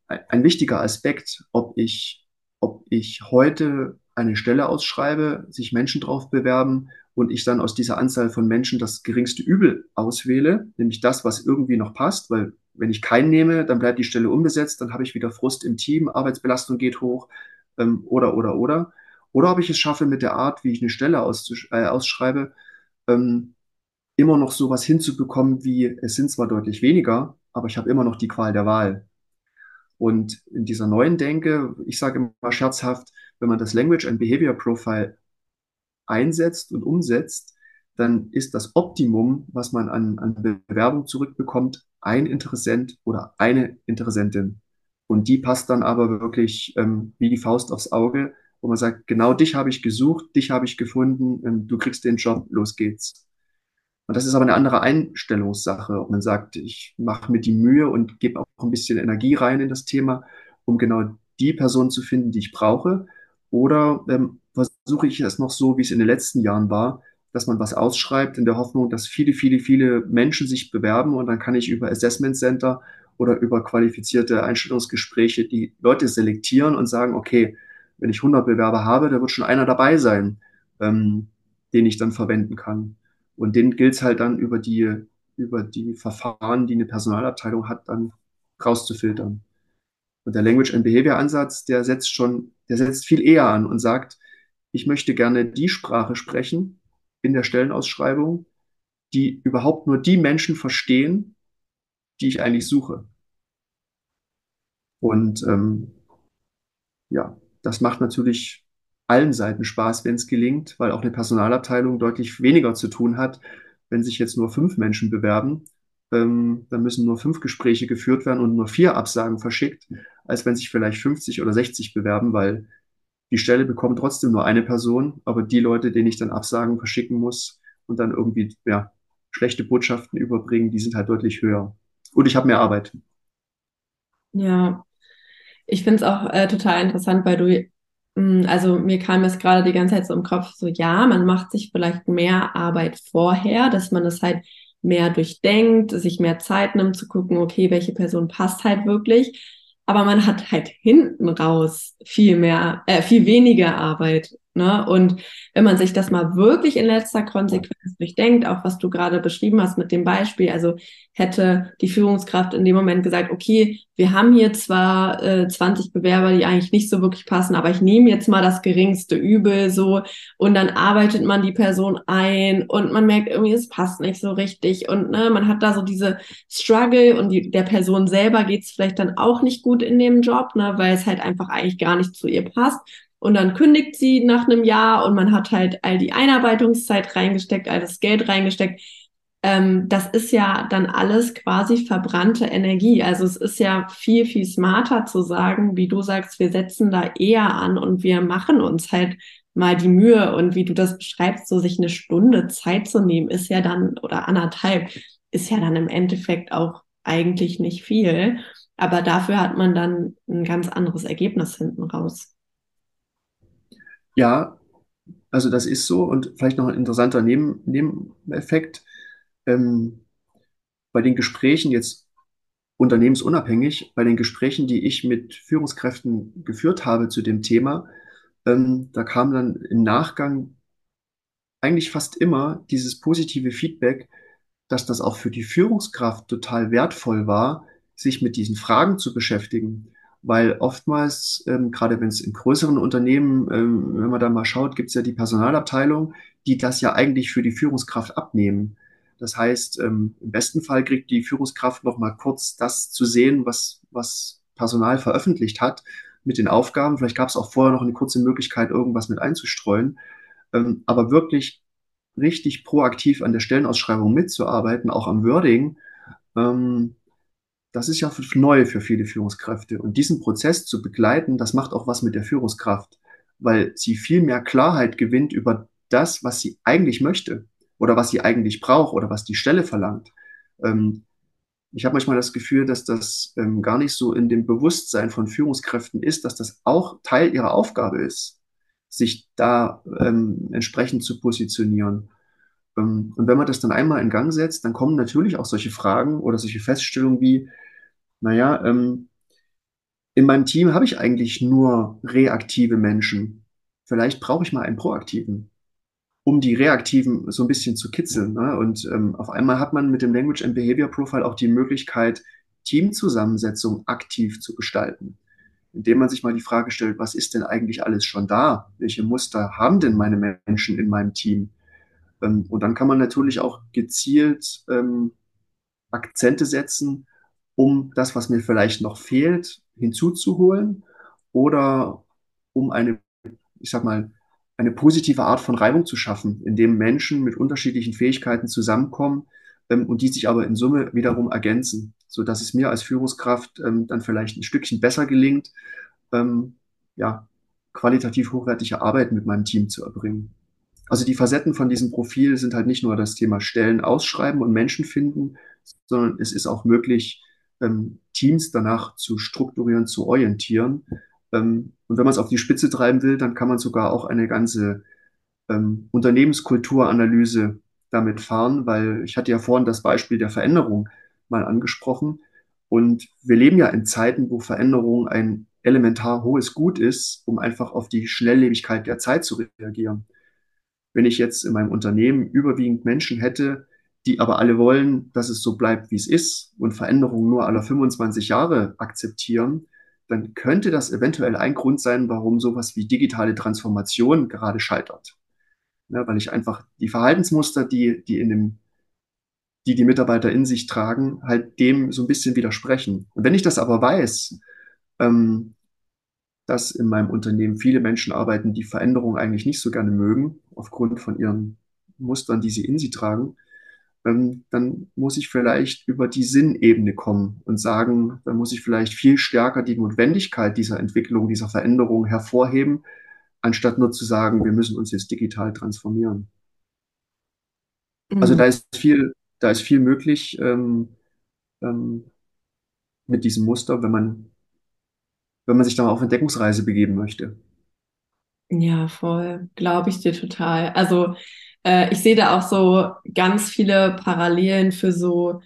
ein wichtiger Aspekt, ob ich, ob ich heute eine Stelle ausschreibe, sich Menschen drauf bewerben und ich dann aus dieser Anzahl von Menschen das geringste Übel auswähle, nämlich das, was irgendwie noch passt, weil wenn ich keinen nehme, dann bleibt die Stelle unbesetzt, dann habe ich wieder Frust im Team, Arbeitsbelastung geht hoch ähm, oder, oder, oder. Oder ob ich es schaffe, mit der Art, wie ich eine Stelle äh, ausschreibe, ähm, immer noch sowas hinzubekommen, wie es sind zwar deutlich weniger, aber ich habe immer noch die Qual der Wahl. Und in dieser neuen Denke, ich sage immer scherzhaft, wenn man das Language and Behavior Profile einsetzt und umsetzt, dann ist das Optimum, was man an, an Bewerbung zurückbekommt, ein Interessent oder eine Interessentin. Und die passt dann aber wirklich ähm, wie die Faust aufs Auge, wo man sagt, genau dich habe ich gesucht, dich habe ich gefunden, ähm, du kriegst den Job, los geht's. Und das ist aber eine andere Einstellungssache, ob man sagt, ich mache mir die Mühe und gebe auch ein bisschen Energie rein in das Thema, um genau die Person zu finden, die ich brauche. Oder ähm, versuche ich es noch so, wie es in den letzten Jahren war, dass man was ausschreibt in der Hoffnung, dass viele, viele, viele Menschen sich bewerben und dann kann ich über Assessment Center oder über qualifizierte Einstellungsgespräche die Leute selektieren und sagen, okay, wenn ich 100 Bewerber habe, da wird schon einer dabei sein, ähm, den ich dann verwenden kann. Und den gilt es halt dann über die, über die Verfahren, die eine Personalabteilung hat, dann rauszufiltern. Und der Language and Behavior Ansatz, der setzt schon, der setzt viel eher an und sagt, ich möchte gerne die Sprache sprechen, in der Stellenausschreibung, die überhaupt nur die Menschen verstehen, die ich eigentlich suche. Und ähm, ja, das macht natürlich allen Seiten Spaß, wenn es gelingt, weil auch eine Personalabteilung deutlich weniger zu tun hat, wenn sich jetzt nur fünf Menschen bewerben. Ähm, dann müssen nur fünf Gespräche geführt werden und nur vier Absagen verschickt, als wenn sich vielleicht 50 oder 60 bewerben, weil die Stelle bekommt trotzdem nur eine Person, aber die Leute, denen ich dann Absagen verschicken muss und dann irgendwie ja, schlechte Botschaften überbringen, die sind halt deutlich höher. Und ich habe mehr Arbeit. Ja, ich finde es auch äh, total interessant, weil du, mh, also mir kam es gerade die ganze Zeit so im Kopf, so ja, man macht sich vielleicht mehr Arbeit vorher, dass man es halt mehr durchdenkt, sich mehr Zeit nimmt zu gucken, okay, welche Person passt halt wirklich. Aber man hat halt hinten raus viel mehr, äh, viel weniger Arbeit. Ne? Und wenn man sich das mal wirklich in letzter Konsequenz durchdenkt, auch was du gerade beschrieben hast mit dem Beispiel, also hätte die Führungskraft in dem Moment gesagt, okay, wir haben hier zwar äh, 20 Bewerber, die eigentlich nicht so wirklich passen, aber ich nehme jetzt mal das geringste Übel so und dann arbeitet man die Person ein und man merkt irgendwie, es passt nicht so richtig und ne, man hat da so diese Struggle und die, der Person selber geht's vielleicht dann auch nicht gut in dem Job, ne, weil es halt einfach eigentlich gar nicht zu ihr passt. Und dann kündigt sie nach einem Jahr und man hat halt all die Einarbeitungszeit reingesteckt, all das Geld reingesteckt ähm, das ist ja dann alles quasi verbrannte Energie. Also es ist ja viel, viel smarter zu sagen, wie du sagst, wir setzen da eher an und wir machen uns halt mal die Mühe und wie du das beschreibst, so sich eine Stunde Zeit zu nehmen, ist ja dann, oder anderthalb, ist ja dann im Endeffekt auch eigentlich nicht viel. Aber dafür hat man dann ein ganz anderes Ergebnis hinten raus. Ja, also das ist so und vielleicht noch ein interessanter Neben Nebeneffekt ähm, bei den Gesprächen jetzt unternehmensunabhängig, bei den Gesprächen, die ich mit Führungskräften geführt habe zu dem Thema, ähm, da kam dann im Nachgang eigentlich fast immer dieses positive Feedback, dass das auch für die Führungskraft total wertvoll war, sich mit diesen Fragen zu beschäftigen. Weil oftmals, ähm, gerade wenn es in größeren Unternehmen, ähm, wenn man da mal schaut, gibt es ja die Personalabteilung, die das ja eigentlich für die Führungskraft abnehmen. Das heißt, ähm, im besten Fall kriegt die Führungskraft noch mal kurz das zu sehen, was, was Personal veröffentlicht hat mit den Aufgaben. Vielleicht gab es auch vorher noch eine kurze Möglichkeit, irgendwas mit einzustreuen. Ähm, aber wirklich richtig proaktiv an der Stellenausschreibung mitzuarbeiten, auch am Wording, ähm, das ist ja neu für viele Führungskräfte. Und diesen Prozess zu begleiten, das macht auch was mit der Führungskraft, weil sie viel mehr Klarheit gewinnt über das, was sie eigentlich möchte oder was sie eigentlich braucht oder was die Stelle verlangt. Ähm, ich habe manchmal das Gefühl, dass das ähm, gar nicht so in dem Bewusstsein von Führungskräften ist, dass das auch Teil ihrer Aufgabe ist, sich da ähm, entsprechend zu positionieren. Und wenn man das dann einmal in Gang setzt, dann kommen natürlich auch solche Fragen oder solche Feststellungen wie, naja, ähm, in meinem Team habe ich eigentlich nur reaktive Menschen. Vielleicht brauche ich mal einen proaktiven um die Reaktiven so ein bisschen zu kitzeln. Ne? Und ähm, auf einmal hat man mit dem Language and Behavior Profile auch die Möglichkeit, Teamzusammensetzung aktiv zu gestalten. Indem man sich mal die Frage stellt, was ist denn eigentlich alles schon da? Welche Muster haben denn meine Menschen in meinem Team? Ähm, und dann kann man natürlich auch gezielt ähm, Akzente setzen, um das, was mir vielleicht noch fehlt, hinzuzuholen oder um eine, ich sag mal, eine positive Art von Reibung zu schaffen, indem Menschen mit unterschiedlichen Fähigkeiten zusammenkommen ähm, und die sich aber in Summe wiederum ergänzen, so dass es mir als Führungskraft ähm, dann vielleicht ein Stückchen besser gelingt, ähm, ja, qualitativ hochwertige Arbeit mit meinem Team zu erbringen. Also die Facetten von diesem Profil sind halt nicht nur das Thema Stellen ausschreiben und Menschen finden, sondern es ist auch möglich, ähm, Teams danach zu strukturieren, zu orientieren ähm, und wenn man es auf die Spitze treiben will, dann kann man sogar auch eine ganze ähm, Unternehmenskulturanalyse damit fahren, weil ich hatte ja vorhin das Beispiel der Veränderung mal angesprochen. Und wir leben ja in Zeiten, wo Veränderung ein elementar hohes Gut ist, um einfach auf die Schnelllebigkeit der Zeit zu reagieren. Wenn ich jetzt in meinem Unternehmen überwiegend Menschen hätte, die aber alle wollen, dass es so bleibt, wie es ist und Veränderungen nur alle 25 Jahre akzeptieren, dann könnte das eventuell ein Grund sein, warum sowas wie digitale Transformation gerade scheitert. Ja, weil ich einfach die Verhaltensmuster, die, die in dem, die die Mitarbeiter in sich tragen, halt dem so ein bisschen widersprechen. Und wenn ich das aber weiß, ähm, dass in meinem Unternehmen viele Menschen arbeiten, die Veränderungen eigentlich nicht so gerne mögen, aufgrund von ihren Mustern, die sie in sie tragen, ähm, dann muss ich vielleicht über die Sinnebene kommen und sagen, dann muss ich vielleicht viel stärker die Notwendigkeit dieser Entwicklung, dieser Veränderung hervorheben, anstatt nur zu sagen, wir müssen uns jetzt digital transformieren. Also mhm. Also da ist viel, da ist viel möglich. Ähm, ähm, mit diesem Muster, wenn man, wenn man sich da mal auf Entdeckungsreise begeben möchte. Ja, voll. Glaube ich dir total. Also äh, ich sehe da auch so ganz viele Parallelen für so,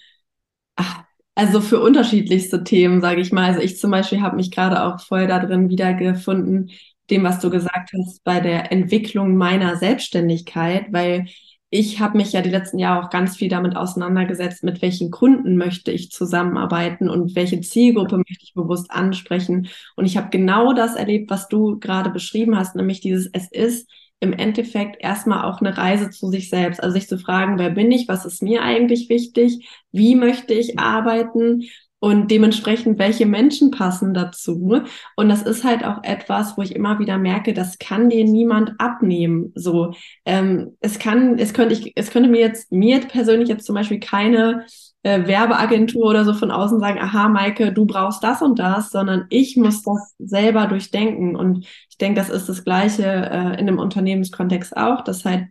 also für unterschiedlichste Themen, sage ich mal. Also ich zum Beispiel habe mich gerade auch voll da drin wiedergefunden, dem, was du gesagt hast, bei der Entwicklung meiner Selbstständigkeit, weil ich habe mich ja die letzten Jahre auch ganz viel damit auseinandergesetzt, mit welchen Kunden möchte ich zusammenarbeiten und welche Zielgruppe möchte ich bewusst ansprechen. Und ich habe genau das erlebt, was du gerade beschrieben hast, nämlich dieses, es ist im Endeffekt erstmal auch eine Reise zu sich selbst. Also sich zu fragen, wer bin ich, was ist mir eigentlich wichtig, wie möchte ich arbeiten und dementsprechend, welche Menschen passen dazu. Und das ist halt auch etwas, wo ich immer wieder merke, das kann dir niemand abnehmen. So, ähm, es kann, es könnte ich, es könnte mir jetzt, mir persönlich jetzt zum Beispiel keine äh, Werbeagentur oder so von außen sagen, aha, Maike, du brauchst das und das, sondern ich muss das selber durchdenken. Und ich denke, das ist das Gleiche äh, in einem Unternehmenskontext auch, dass halt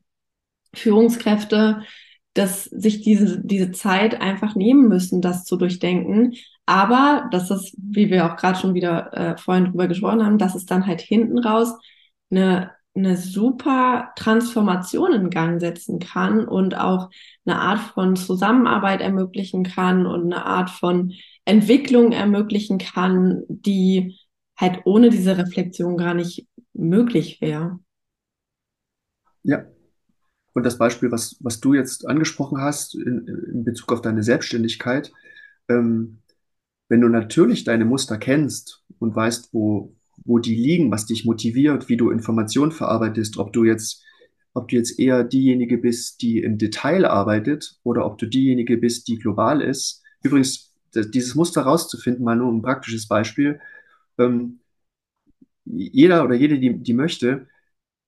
Führungskräfte dass sich diese, diese Zeit einfach nehmen müssen, das zu durchdenken. Aber das ist, wie wir auch gerade schon wieder äh, vorhin drüber gesprochen haben, dass es dann halt hinten raus eine, eine super Transformation in Gang setzen kann und auch eine Art von Zusammenarbeit ermöglichen kann und eine Art von Entwicklung ermöglichen kann, die halt ohne diese Reflexion gar nicht möglich wäre. Ja, und das Beispiel, was, was du jetzt angesprochen hast in, in Bezug auf deine Selbstständigkeit, ähm, wenn du natürlich deine Muster kennst und weißt, wo, wo die liegen, was dich motiviert, wie du Informationen verarbeitest, ob du jetzt, ob du jetzt eher diejenige bist, die im Detail arbeitet oder ob du diejenige bist, die global ist. Übrigens, dieses Muster rauszufinden, mal nur ein praktisches Beispiel. Ähm, jeder oder jede, die, die möchte,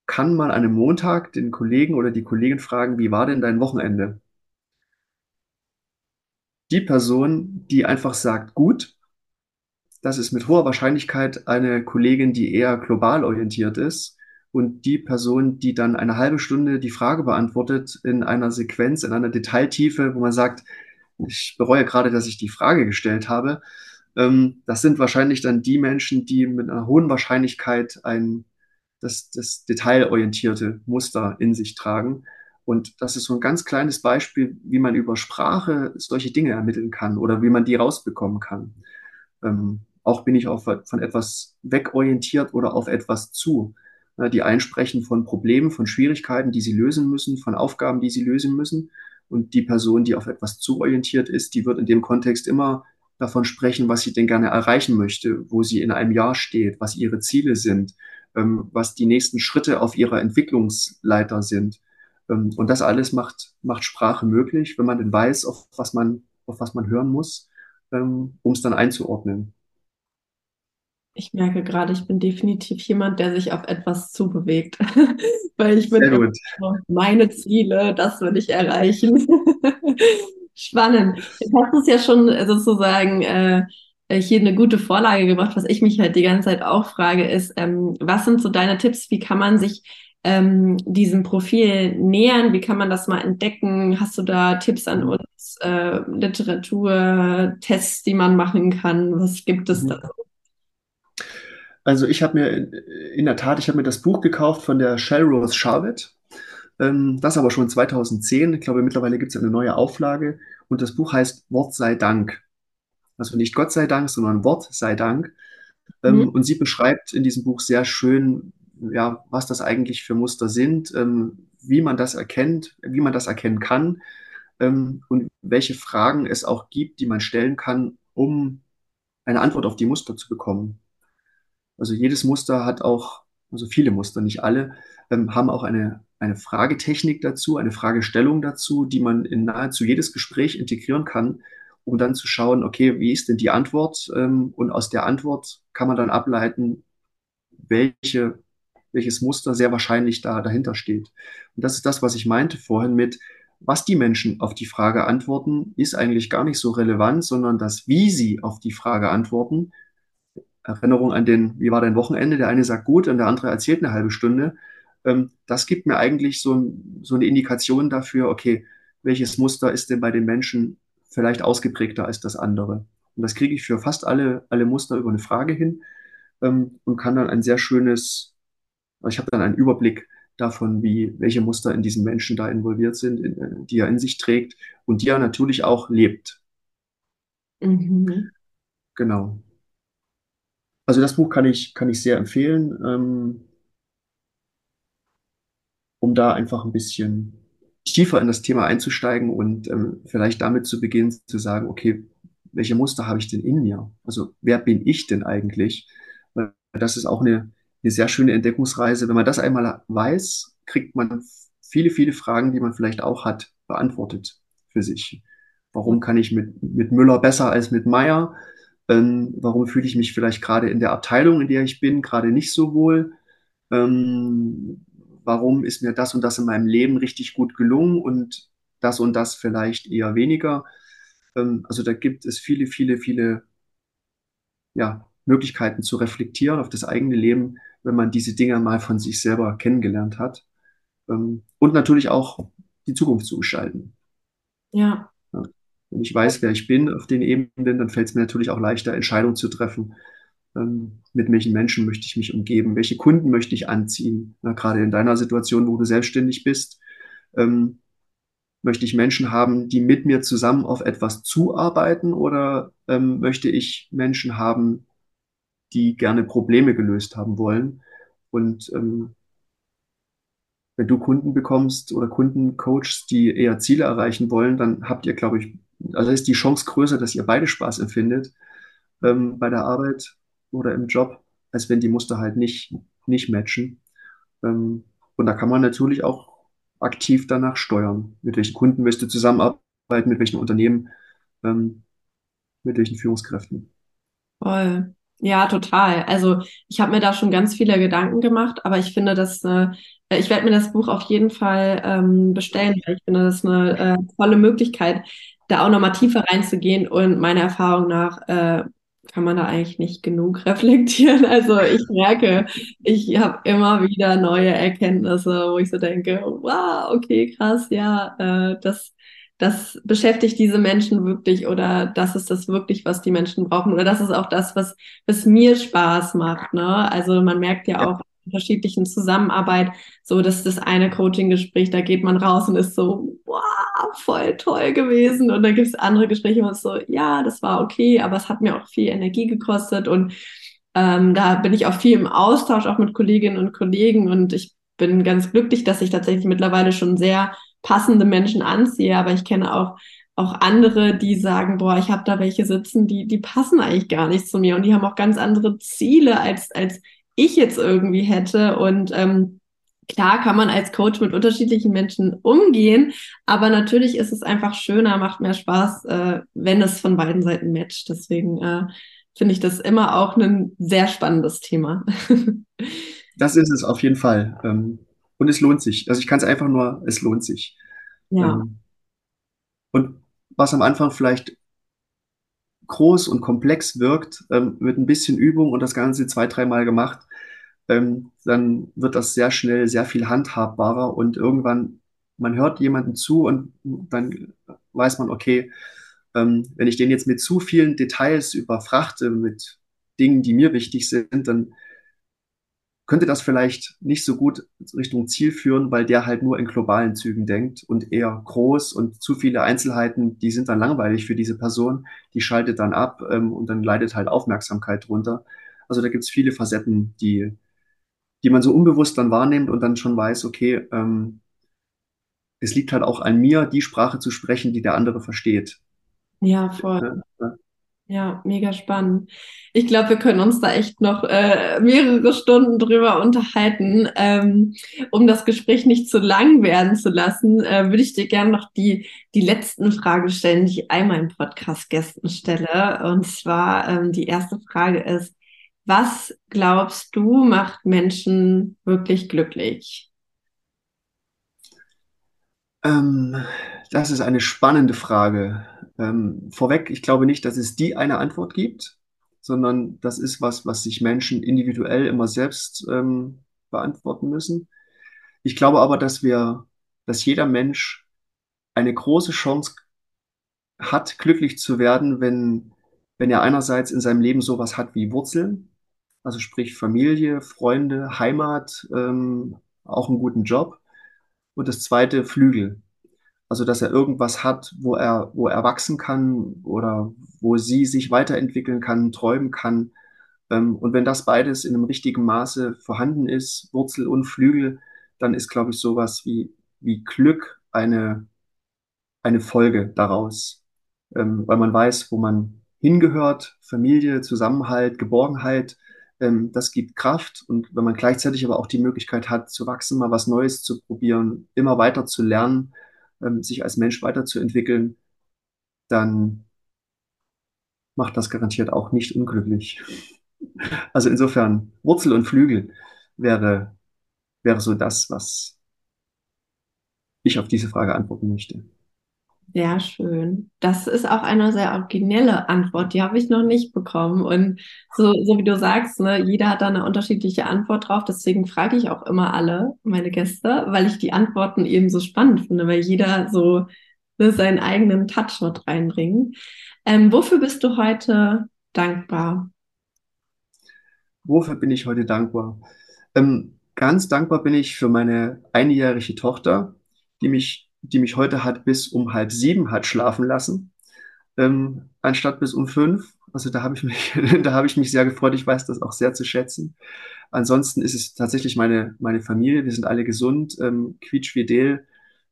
kann man an einem Montag den Kollegen oder die Kollegin fragen, wie war denn dein Wochenende? Die Person, die einfach sagt, gut, das ist mit hoher Wahrscheinlichkeit eine Kollegin, die eher global orientiert ist. Und die Person, die dann eine halbe Stunde die Frage beantwortet in einer Sequenz, in einer Detailtiefe, wo man sagt, ich bereue gerade, dass ich die Frage gestellt habe. Ähm, das sind wahrscheinlich dann die Menschen, die mit einer hohen Wahrscheinlichkeit ein das, das detailorientierte Muster in sich tragen. Und das ist so ein ganz kleines Beispiel, wie man über Sprache solche Dinge ermitteln kann oder wie man die rausbekommen kann. Ähm, auch bin ich auf, von etwas wegorientiert oder auf etwas zu. Die einsprechen von Problemen, von Schwierigkeiten, die sie lösen müssen, von Aufgaben, die sie lösen müssen. Und die Person, die auf etwas zu orientiert ist, die wird in dem Kontext immer davon sprechen, was sie denn gerne erreichen möchte, wo sie in einem Jahr steht, was ihre Ziele sind, ähm, was die nächsten Schritte auf ihrer Entwicklungsleiter sind. Ähm, und das alles macht, macht Sprache möglich, wenn man denn weiß, auf was man, auf was man hören muss, ähm, um es dann einzuordnen. Ich merke gerade, ich bin definitiv jemand, der sich auf etwas zubewegt. Weil ich bin meine Ziele, das will ich erreichen. Spannend. Ich habe es ja schon sozusagen äh, äh, hier eine gute Vorlage gemacht. Was ich mich halt die ganze Zeit auch frage, ist, ähm, was sind so deine Tipps? Wie kann man sich ähm, diesem Profil nähern? Wie kann man das mal entdecken? Hast du da Tipps an uns? Äh, Literatur, Tests, die man machen kann? Was gibt es mhm. da? Also ich habe mir in der Tat, ich habe mir das Buch gekauft von der Shell Rose Charlotte. Ähm, das aber schon 2010. Ich glaube, mittlerweile gibt es eine neue Auflage. Und das Buch heißt Wort sei Dank. Also nicht Gott sei Dank, sondern Wort sei Dank. Ähm, mhm. Und sie beschreibt in diesem Buch sehr schön, ja, was das eigentlich für Muster sind, ähm, wie man das erkennt, wie man das erkennen kann und welche Fragen es auch gibt, die man stellen kann, um eine Antwort auf die Muster zu bekommen. Also jedes Muster hat auch, also viele Muster, nicht alle, ähm, haben auch eine, eine Fragetechnik dazu, eine Fragestellung dazu, die man in nahezu jedes Gespräch integrieren kann, um dann zu schauen, okay, wie ist denn die Antwort? Ähm, und aus der Antwort kann man dann ableiten, welche, welches Muster sehr wahrscheinlich da dahinter steht. Und das ist das, was ich meinte vorhin mit, was die Menschen auf die Frage antworten, ist eigentlich gar nicht so relevant, sondern das, wie sie auf die Frage antworten. Erinnerung an den, wie war dein Wochenende? Der eine sagt gut und der andere erzählt eine halbe Stunde. Ähm, das gibt mir eigentlich so, so eine Indikation dafür, okay, welches Muster ist denn bei den Menschen vielleicht ausgeprägter als das andere. Und das kriege ich für fast alle, alle Muster über eine Frage hin ähm, und kann dann ein sehr schönes, ich habe dann einen Überblick davon, wie, welche Muster in diesen Menschen da involviert sind, in, äh, die er in sich trägt und die er natürlich auch lebt. Mhm. Genau. Also das Buch kann ich, kann ich sehr empfehlen, ähm, um da einfach ein bisschen tiefer in das Thema einzusteigen und ähm, vielleicht damit zu beginnen, zu sagen, okay, welche Muster habe ich denn in mir? Also wer bin ich denn eigentlich? Das ist auch eine, eine sehr schöne Entdeckungsreise. Wenn man das einmal weiß, kriegt man viele, viele Fragen, die man vielleicht auch hat, beantwortet für sich. Warum kann ich mit, mit Müller besser als mit Meier? Ähm, warum fühle ich mich vielleicht gerade in der Abteilung, in der ich bin, gerade nicht so wohl? Ähm, warum ist mir das und das in meinem Leben richtig gut gelungen und das und das vielleicht eher weniger? Ähm, also da gibt es viele, viele, viele ja, Möglichkeiten zu reflektieren auf das eigene Leben, wenn man diese Dinge mal von sich selber kennengelernt hat. Ähm, und natürlich auch die Zukunft zu gestalten. Ja. Wenn ich weiß, wer ich bin auf den Ebenen, dann fällt es mir natürlich auch leichter, Entscheidungen zu treffen. Ähm, mit welchen Menschen möchte ich mich umgeben? Welche Kunden möchte ich anziehen? Na, gerade in deiner Situation, wo du selbstständig bist, ähm, möchte ich Menschen haben, die mit mir zusammen auf etwas zuarbeiten oder ähm, möchte ich Menschen haben, die gerne Probleme gelöst haben wollen? Und ähm, wenn du Kunden bekommst oder Kunden coachst, die eher Ziele erreichen wollen, dann habt ihr, glaube ich, also ist die Chance größer, dass ihr beide Spaß empfindet ähm, bei der Arbeit oder im Job, als wenn die Muster halt nicht, nicht matchen. Ähm, und da kann man natürlich auch aktiv danach steuern. Mit welchen Kunden möchtest du zusammenarbeiten, mit welchen Unternehmen, ähm, mit welchen Führungskräften. Voll. Ja, total. Also ich habe mir da schon ganz viele Gedanken gemacht, aber ich finde, dass äh, ich werde mir das Buch auf jeden Fall ähm, bestellen, weil ich finde, das eine äh, tolle Möglichkeit, da auch nochmal tiefer reinzugehen und meiner Erfahrung nach äh, kann man da eigentlich nicht genug reflektieren. Also ich merke, ich habe immer wieder neue Erkenntnisse, wo ich so denke, wow, okay, krass, ja, äh, das, das beschäftigt diese Menschen wirklich oder das ist das wirklich, was die Menschen brauchen oder das ist auch das, was, was mir Spaß macht. Ne? Also man merkt ja, ja. auch unterschiedlichen Zusammenarbeit, so dass das eine Coaching-Gespräch, da geht man raus und ist so, wow, voll toll gewesen. Und dann gibt es andere Gespräche, wo es so, ja, das war okay, aber es hat mir auch viel Energie gekostet. Und ähm, da bin ich auch viel im Austausch, auch mit Kolleginnen und Kollegen. Und ich bin ganz glücklich, dass ich tatsächlich mittlerweile schon sehr passende Menschen anziehe. Aber ich kenne auch auch andere, die sagen, boah, ich habe da welche sitzen, die, die passen eigentlich gar nicht zu mir und die haben auch ganz andere Ziele, als, als ich jetzt irgendwie hätte. Und ähm, Klar kann man als Coach mit unterschiedlichen Menschen umgehen, aber natürlich ist es einfach schöner, macht mehr Spaß, äh, wenn es von beiden Seiten matcht. Deswegen äh, finde ich das immer auch ein sehr spannendes Thema. das ist es auf jeden Fall. Ähm, und es lohnt sich. Also ich kann es einfach nur, es lohnt sich. Ja. Ähm, und was am Anfang vielleicht groß und komplex wirkt, ähm, mit ein bisschen Übung und das Ganze zwei, dreimal gemacht, ähm, dann wird das sehr schnell sehr viel handhabbarer und irgendwann, man hört jemanden zu und dann weiß man, okay, ähm, wenn ich den jetzt mit zu vielen Details überfrachte, mit Dingen, die mir wichtig sind, dann könnte das vielleicht nicht so gut Richtung Ziel führen, weil der halt nur in globalen Zügen denkt und eher groß und zu viele Einzelheiten, die sind dann langweilig für diese Person, die schaltet dann ab ähm, und dann leidet halt Aufmerksamkeit drunter. Also da gibt es viele Facetten, die, die man so unbewusst dann wahrnimmt und dann schon weiß, okay, ähm, es liegt halt auch an mir, die Sprache zu sprechen, die der andere versteht. Ja, voll. Ja, ja mega spannend. Ich glaube, wir können uns da echt noch äh, mehrere Stunden drüber unterhalten. Ähm, um das Gespräch nicht zu lang werden zu lassen, äh, würde ich dir gerne noch die, die letzten Fragen stellen, die ich einmal im Podcast Gästen stelle. Und zwar, ähm, die erste Frage ist, was glaubst du macht Menschen wirklich glücklich? Ähm, das ist eine spannende Frage. Ähm, vorweg, ich glaube nicht, dass es die eine Antwort gibt, sondern das ist was, was sich Menschen individuell immer selbst ähm, beantworten müssen. Ich glaube aber, dass wir, dass jeder Mensch eine große Chance hat, glücklich zu werden, wenn wenn er einerseits in seinem Leben sowas hat wie Wurzeln, also sprich Familie, Freunde, Heimat, ähm, auch einen guten Job. Und das zweite Flügel. Also, dass er irgendwas hat, wo er, wo er wachsen kann oder wo sie sich weiterentwickeln kann, träumen kann. Ähm, und wenn das beides in einem richtigen Maße vorhanden ist, Wurzel und Flügel, dann ist, glaube ich, sowas wie, wie Glück eine, eine Folge daraus. Ähm, weil man weiß, wo man hingehört, Familie, Zusammenhalt, Geborgenheit, ähm, das gibt Kraft. Und wenn man gleichzeitig aber auch die Möglichkeit hat, zu wachsen, mal was Neues zu probieren, immer weiter zu lernen, ähm, sich als Mensch weiterzuentwickeln, dann macht das garantiert auch nicht unglücklich. Also insofern, Wurzel und Flügel wäre, wäre so das, was ich auf diese Frage antworten möchte. Sehr schön. Das ist auch eine sehr originelle Antwort. Die habe ich noch nicht bekommen. Und so, so wie du sagst, ne, jeder hat da eine unterschiedliche Antwort drauf. Deswegen frage ich auch immer alle meine Gäste, weil ich die Antworten eben so spannend finde, weil jeder so ne, seinen eigenen Touch mit reinbringt. Ähm, wofür bist du heute dankbar? Wofür bin ich heute dankbar? Ähm, ganz dankbar bin ich für meine einjährige Tochter, die mich die mich heute hat bis um halb sieben hat schlafen lassen, ähm, anstatt bis um fünf. Also da habe ich mich, da habe ich mich sehr gefreut. Ich weiß das auch sehr zu schätzen. Ansonsten ist es tatsächlich meine, meine Familie. Wir sind alle gesund, ähm, quietschfidel.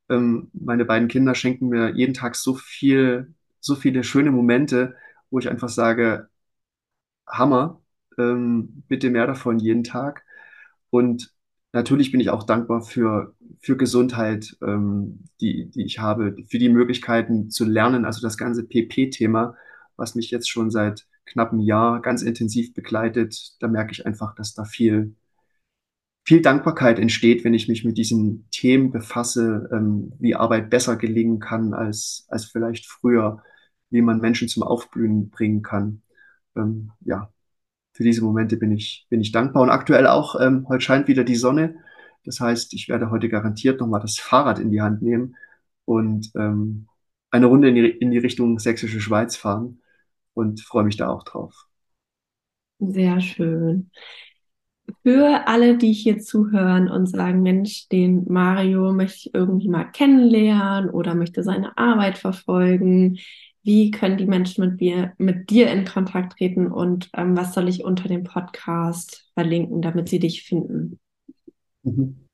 Ähm, meine beiden Kinder schenken mir jeden Tag so viel, so viele schöne Momente, wo ich einfach sage, Hammer, ähm, bitte mehr davon jeden Tag. Und natürlich bin ich auch dankbar für, für Gesundheit, ähm, die, die ich habe, für die Möglichkeiten zu lernen. Also das ganze PP-Thema, was mich jetzt schon seit knapp einem Jahr ganz intensiv begleitet, da merke ich einfach, dass da viel, viel Dankbarkeit entsteht, wenn ich mich mit diesen Themen befasse, ähm, wie Arbeit besser gelingen kann als, als vielleicht früher, wie man Menschen zum Aufblühen bringen kann. Ähm, ja, für diese Momente bin ich, bin ich dankbar. Und aktuell auch, ähm, heute scheint wieder die Sonne. Das heißt, ich werde heute garantiert nochmal das Fahrrad in die Hand nehmen und ähm, eine Runde in die, in die Richtung Sächsische Schweiz fahren und freue mich da auch drauf. Sehr schön. Für alle, die hier zuhören und sagen, Mensch, den Mario möchte ich irgendwie mal kennenlernen oder möchte seine Arbeit verfolgen, wie können die Menschen mit, mir, mit dir in Kontakt treten und ähm, was soll ich unter dem Podcast verlinken, damit sie dich finden? Mhm.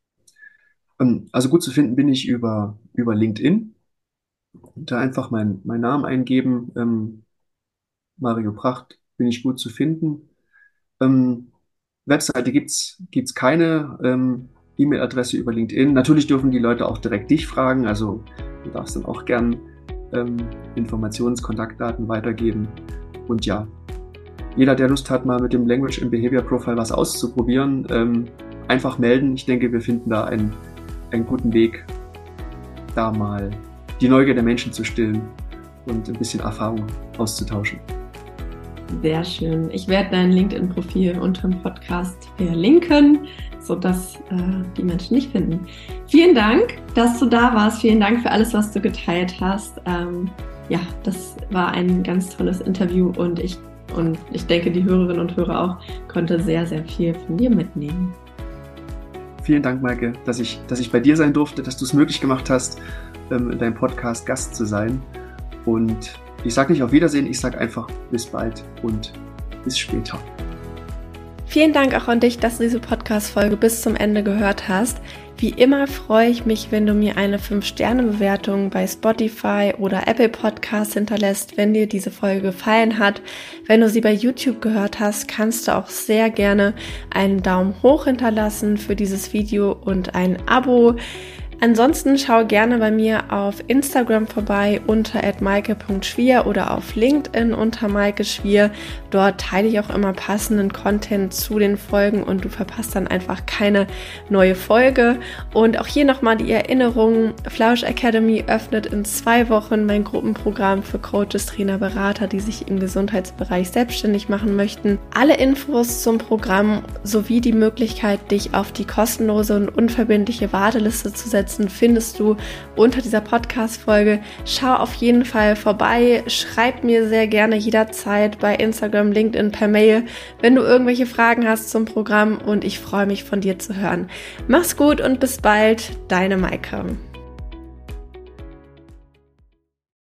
Ähm, also gut zu finden bin ich über, über LinkedIn. Da einfach meinen mein Namen eingeben. Ähm, Mario Pracht bin ich gut zu finden. Ähm, Webseite gibt es keine. Ähm, E-Mail-Adresse über LinkedIn. Natürlich dürfen die Leute auch direkt dich fragen. Also du darfst dann auch gern ähm, Informationskontaktdaten weitergeben. Und ja, jeder, der Lust hat, mal mit dem Language and Behavior Profile was auszuprobieren, ähm, einfach melden. Ich denke, wir finden da einen, einen guten Weg, da mal die Neugier der Menschen zu stillen und ein bisschen Erfahrung auszutauschen. Sehr schön. Ich werde dein LinkedIn-Profil unter dem Podcast verlinken sodass äh, die Menschen dich finden. Vielen Dank, dass du da warst. Vielen Dank für alles, was du geteilt hast. Ähm, ja, das war ein ganz tolles Interview und ich, und ich denke, die Hörerinnen und Hörer auch konnte sehr, sehr viel von dir mitnehmen. Vielen Dank, Maike, dass ich, dass ich bei dir sein durfte, dass du es möglich gemacht hast, ähm, in deinem Podcast Gast zu sein. Und ich sage nicht auf Wiedersehen, ich sage einfach bis bald und bis später. Vielen Dank auch an dich, dass du diese Podcast-Folge bis zum Ende gehört hast. Wie immer freue ich mich, wenn du mir eine 5-Sterne-Bewertung bei Spotify oder Apple Podcasts hinterlässt, wenn dir diese Folge gefallen hat. Wenn du sie bei YouTube gehört hast, kannst du auch sehr gerne einen Daumen hoch hinterlassen für dieses Video und ein Abo. Ansonsten schau gerne bei mir auf Instagram vorbei unter @maike.schwier oder auf LinkedIn unter Maike Schwier. Dort teile ich auch immer passenden Content zu den Folgen und du verpasst dann einfach keine neue Folge. Und auch hier nochmal die Erinnerung, Flausch Academy öffnet in zwei Wochen mein Gruppenprogramm für Coaches, Trainer, Berater, die sich im Gesundheitsbereich selbstständig machen möchten. Alle Infos zum Programm sowie die Möglichkeit, dich auf die kostenlose und unverbindliche Warteliste zu setzen, setzen, findest du unter dieser Podcast-Folge. Schau auf jeden Fall vorbei. Schreib mir sehr gerne jederzeit bei Instagram, LinkedIn, per Mail, wenn du irgendwelche Fragen hast zum Programm und ich freue mich von dir zu hören. Mach's gut und bis bald, deine Maike.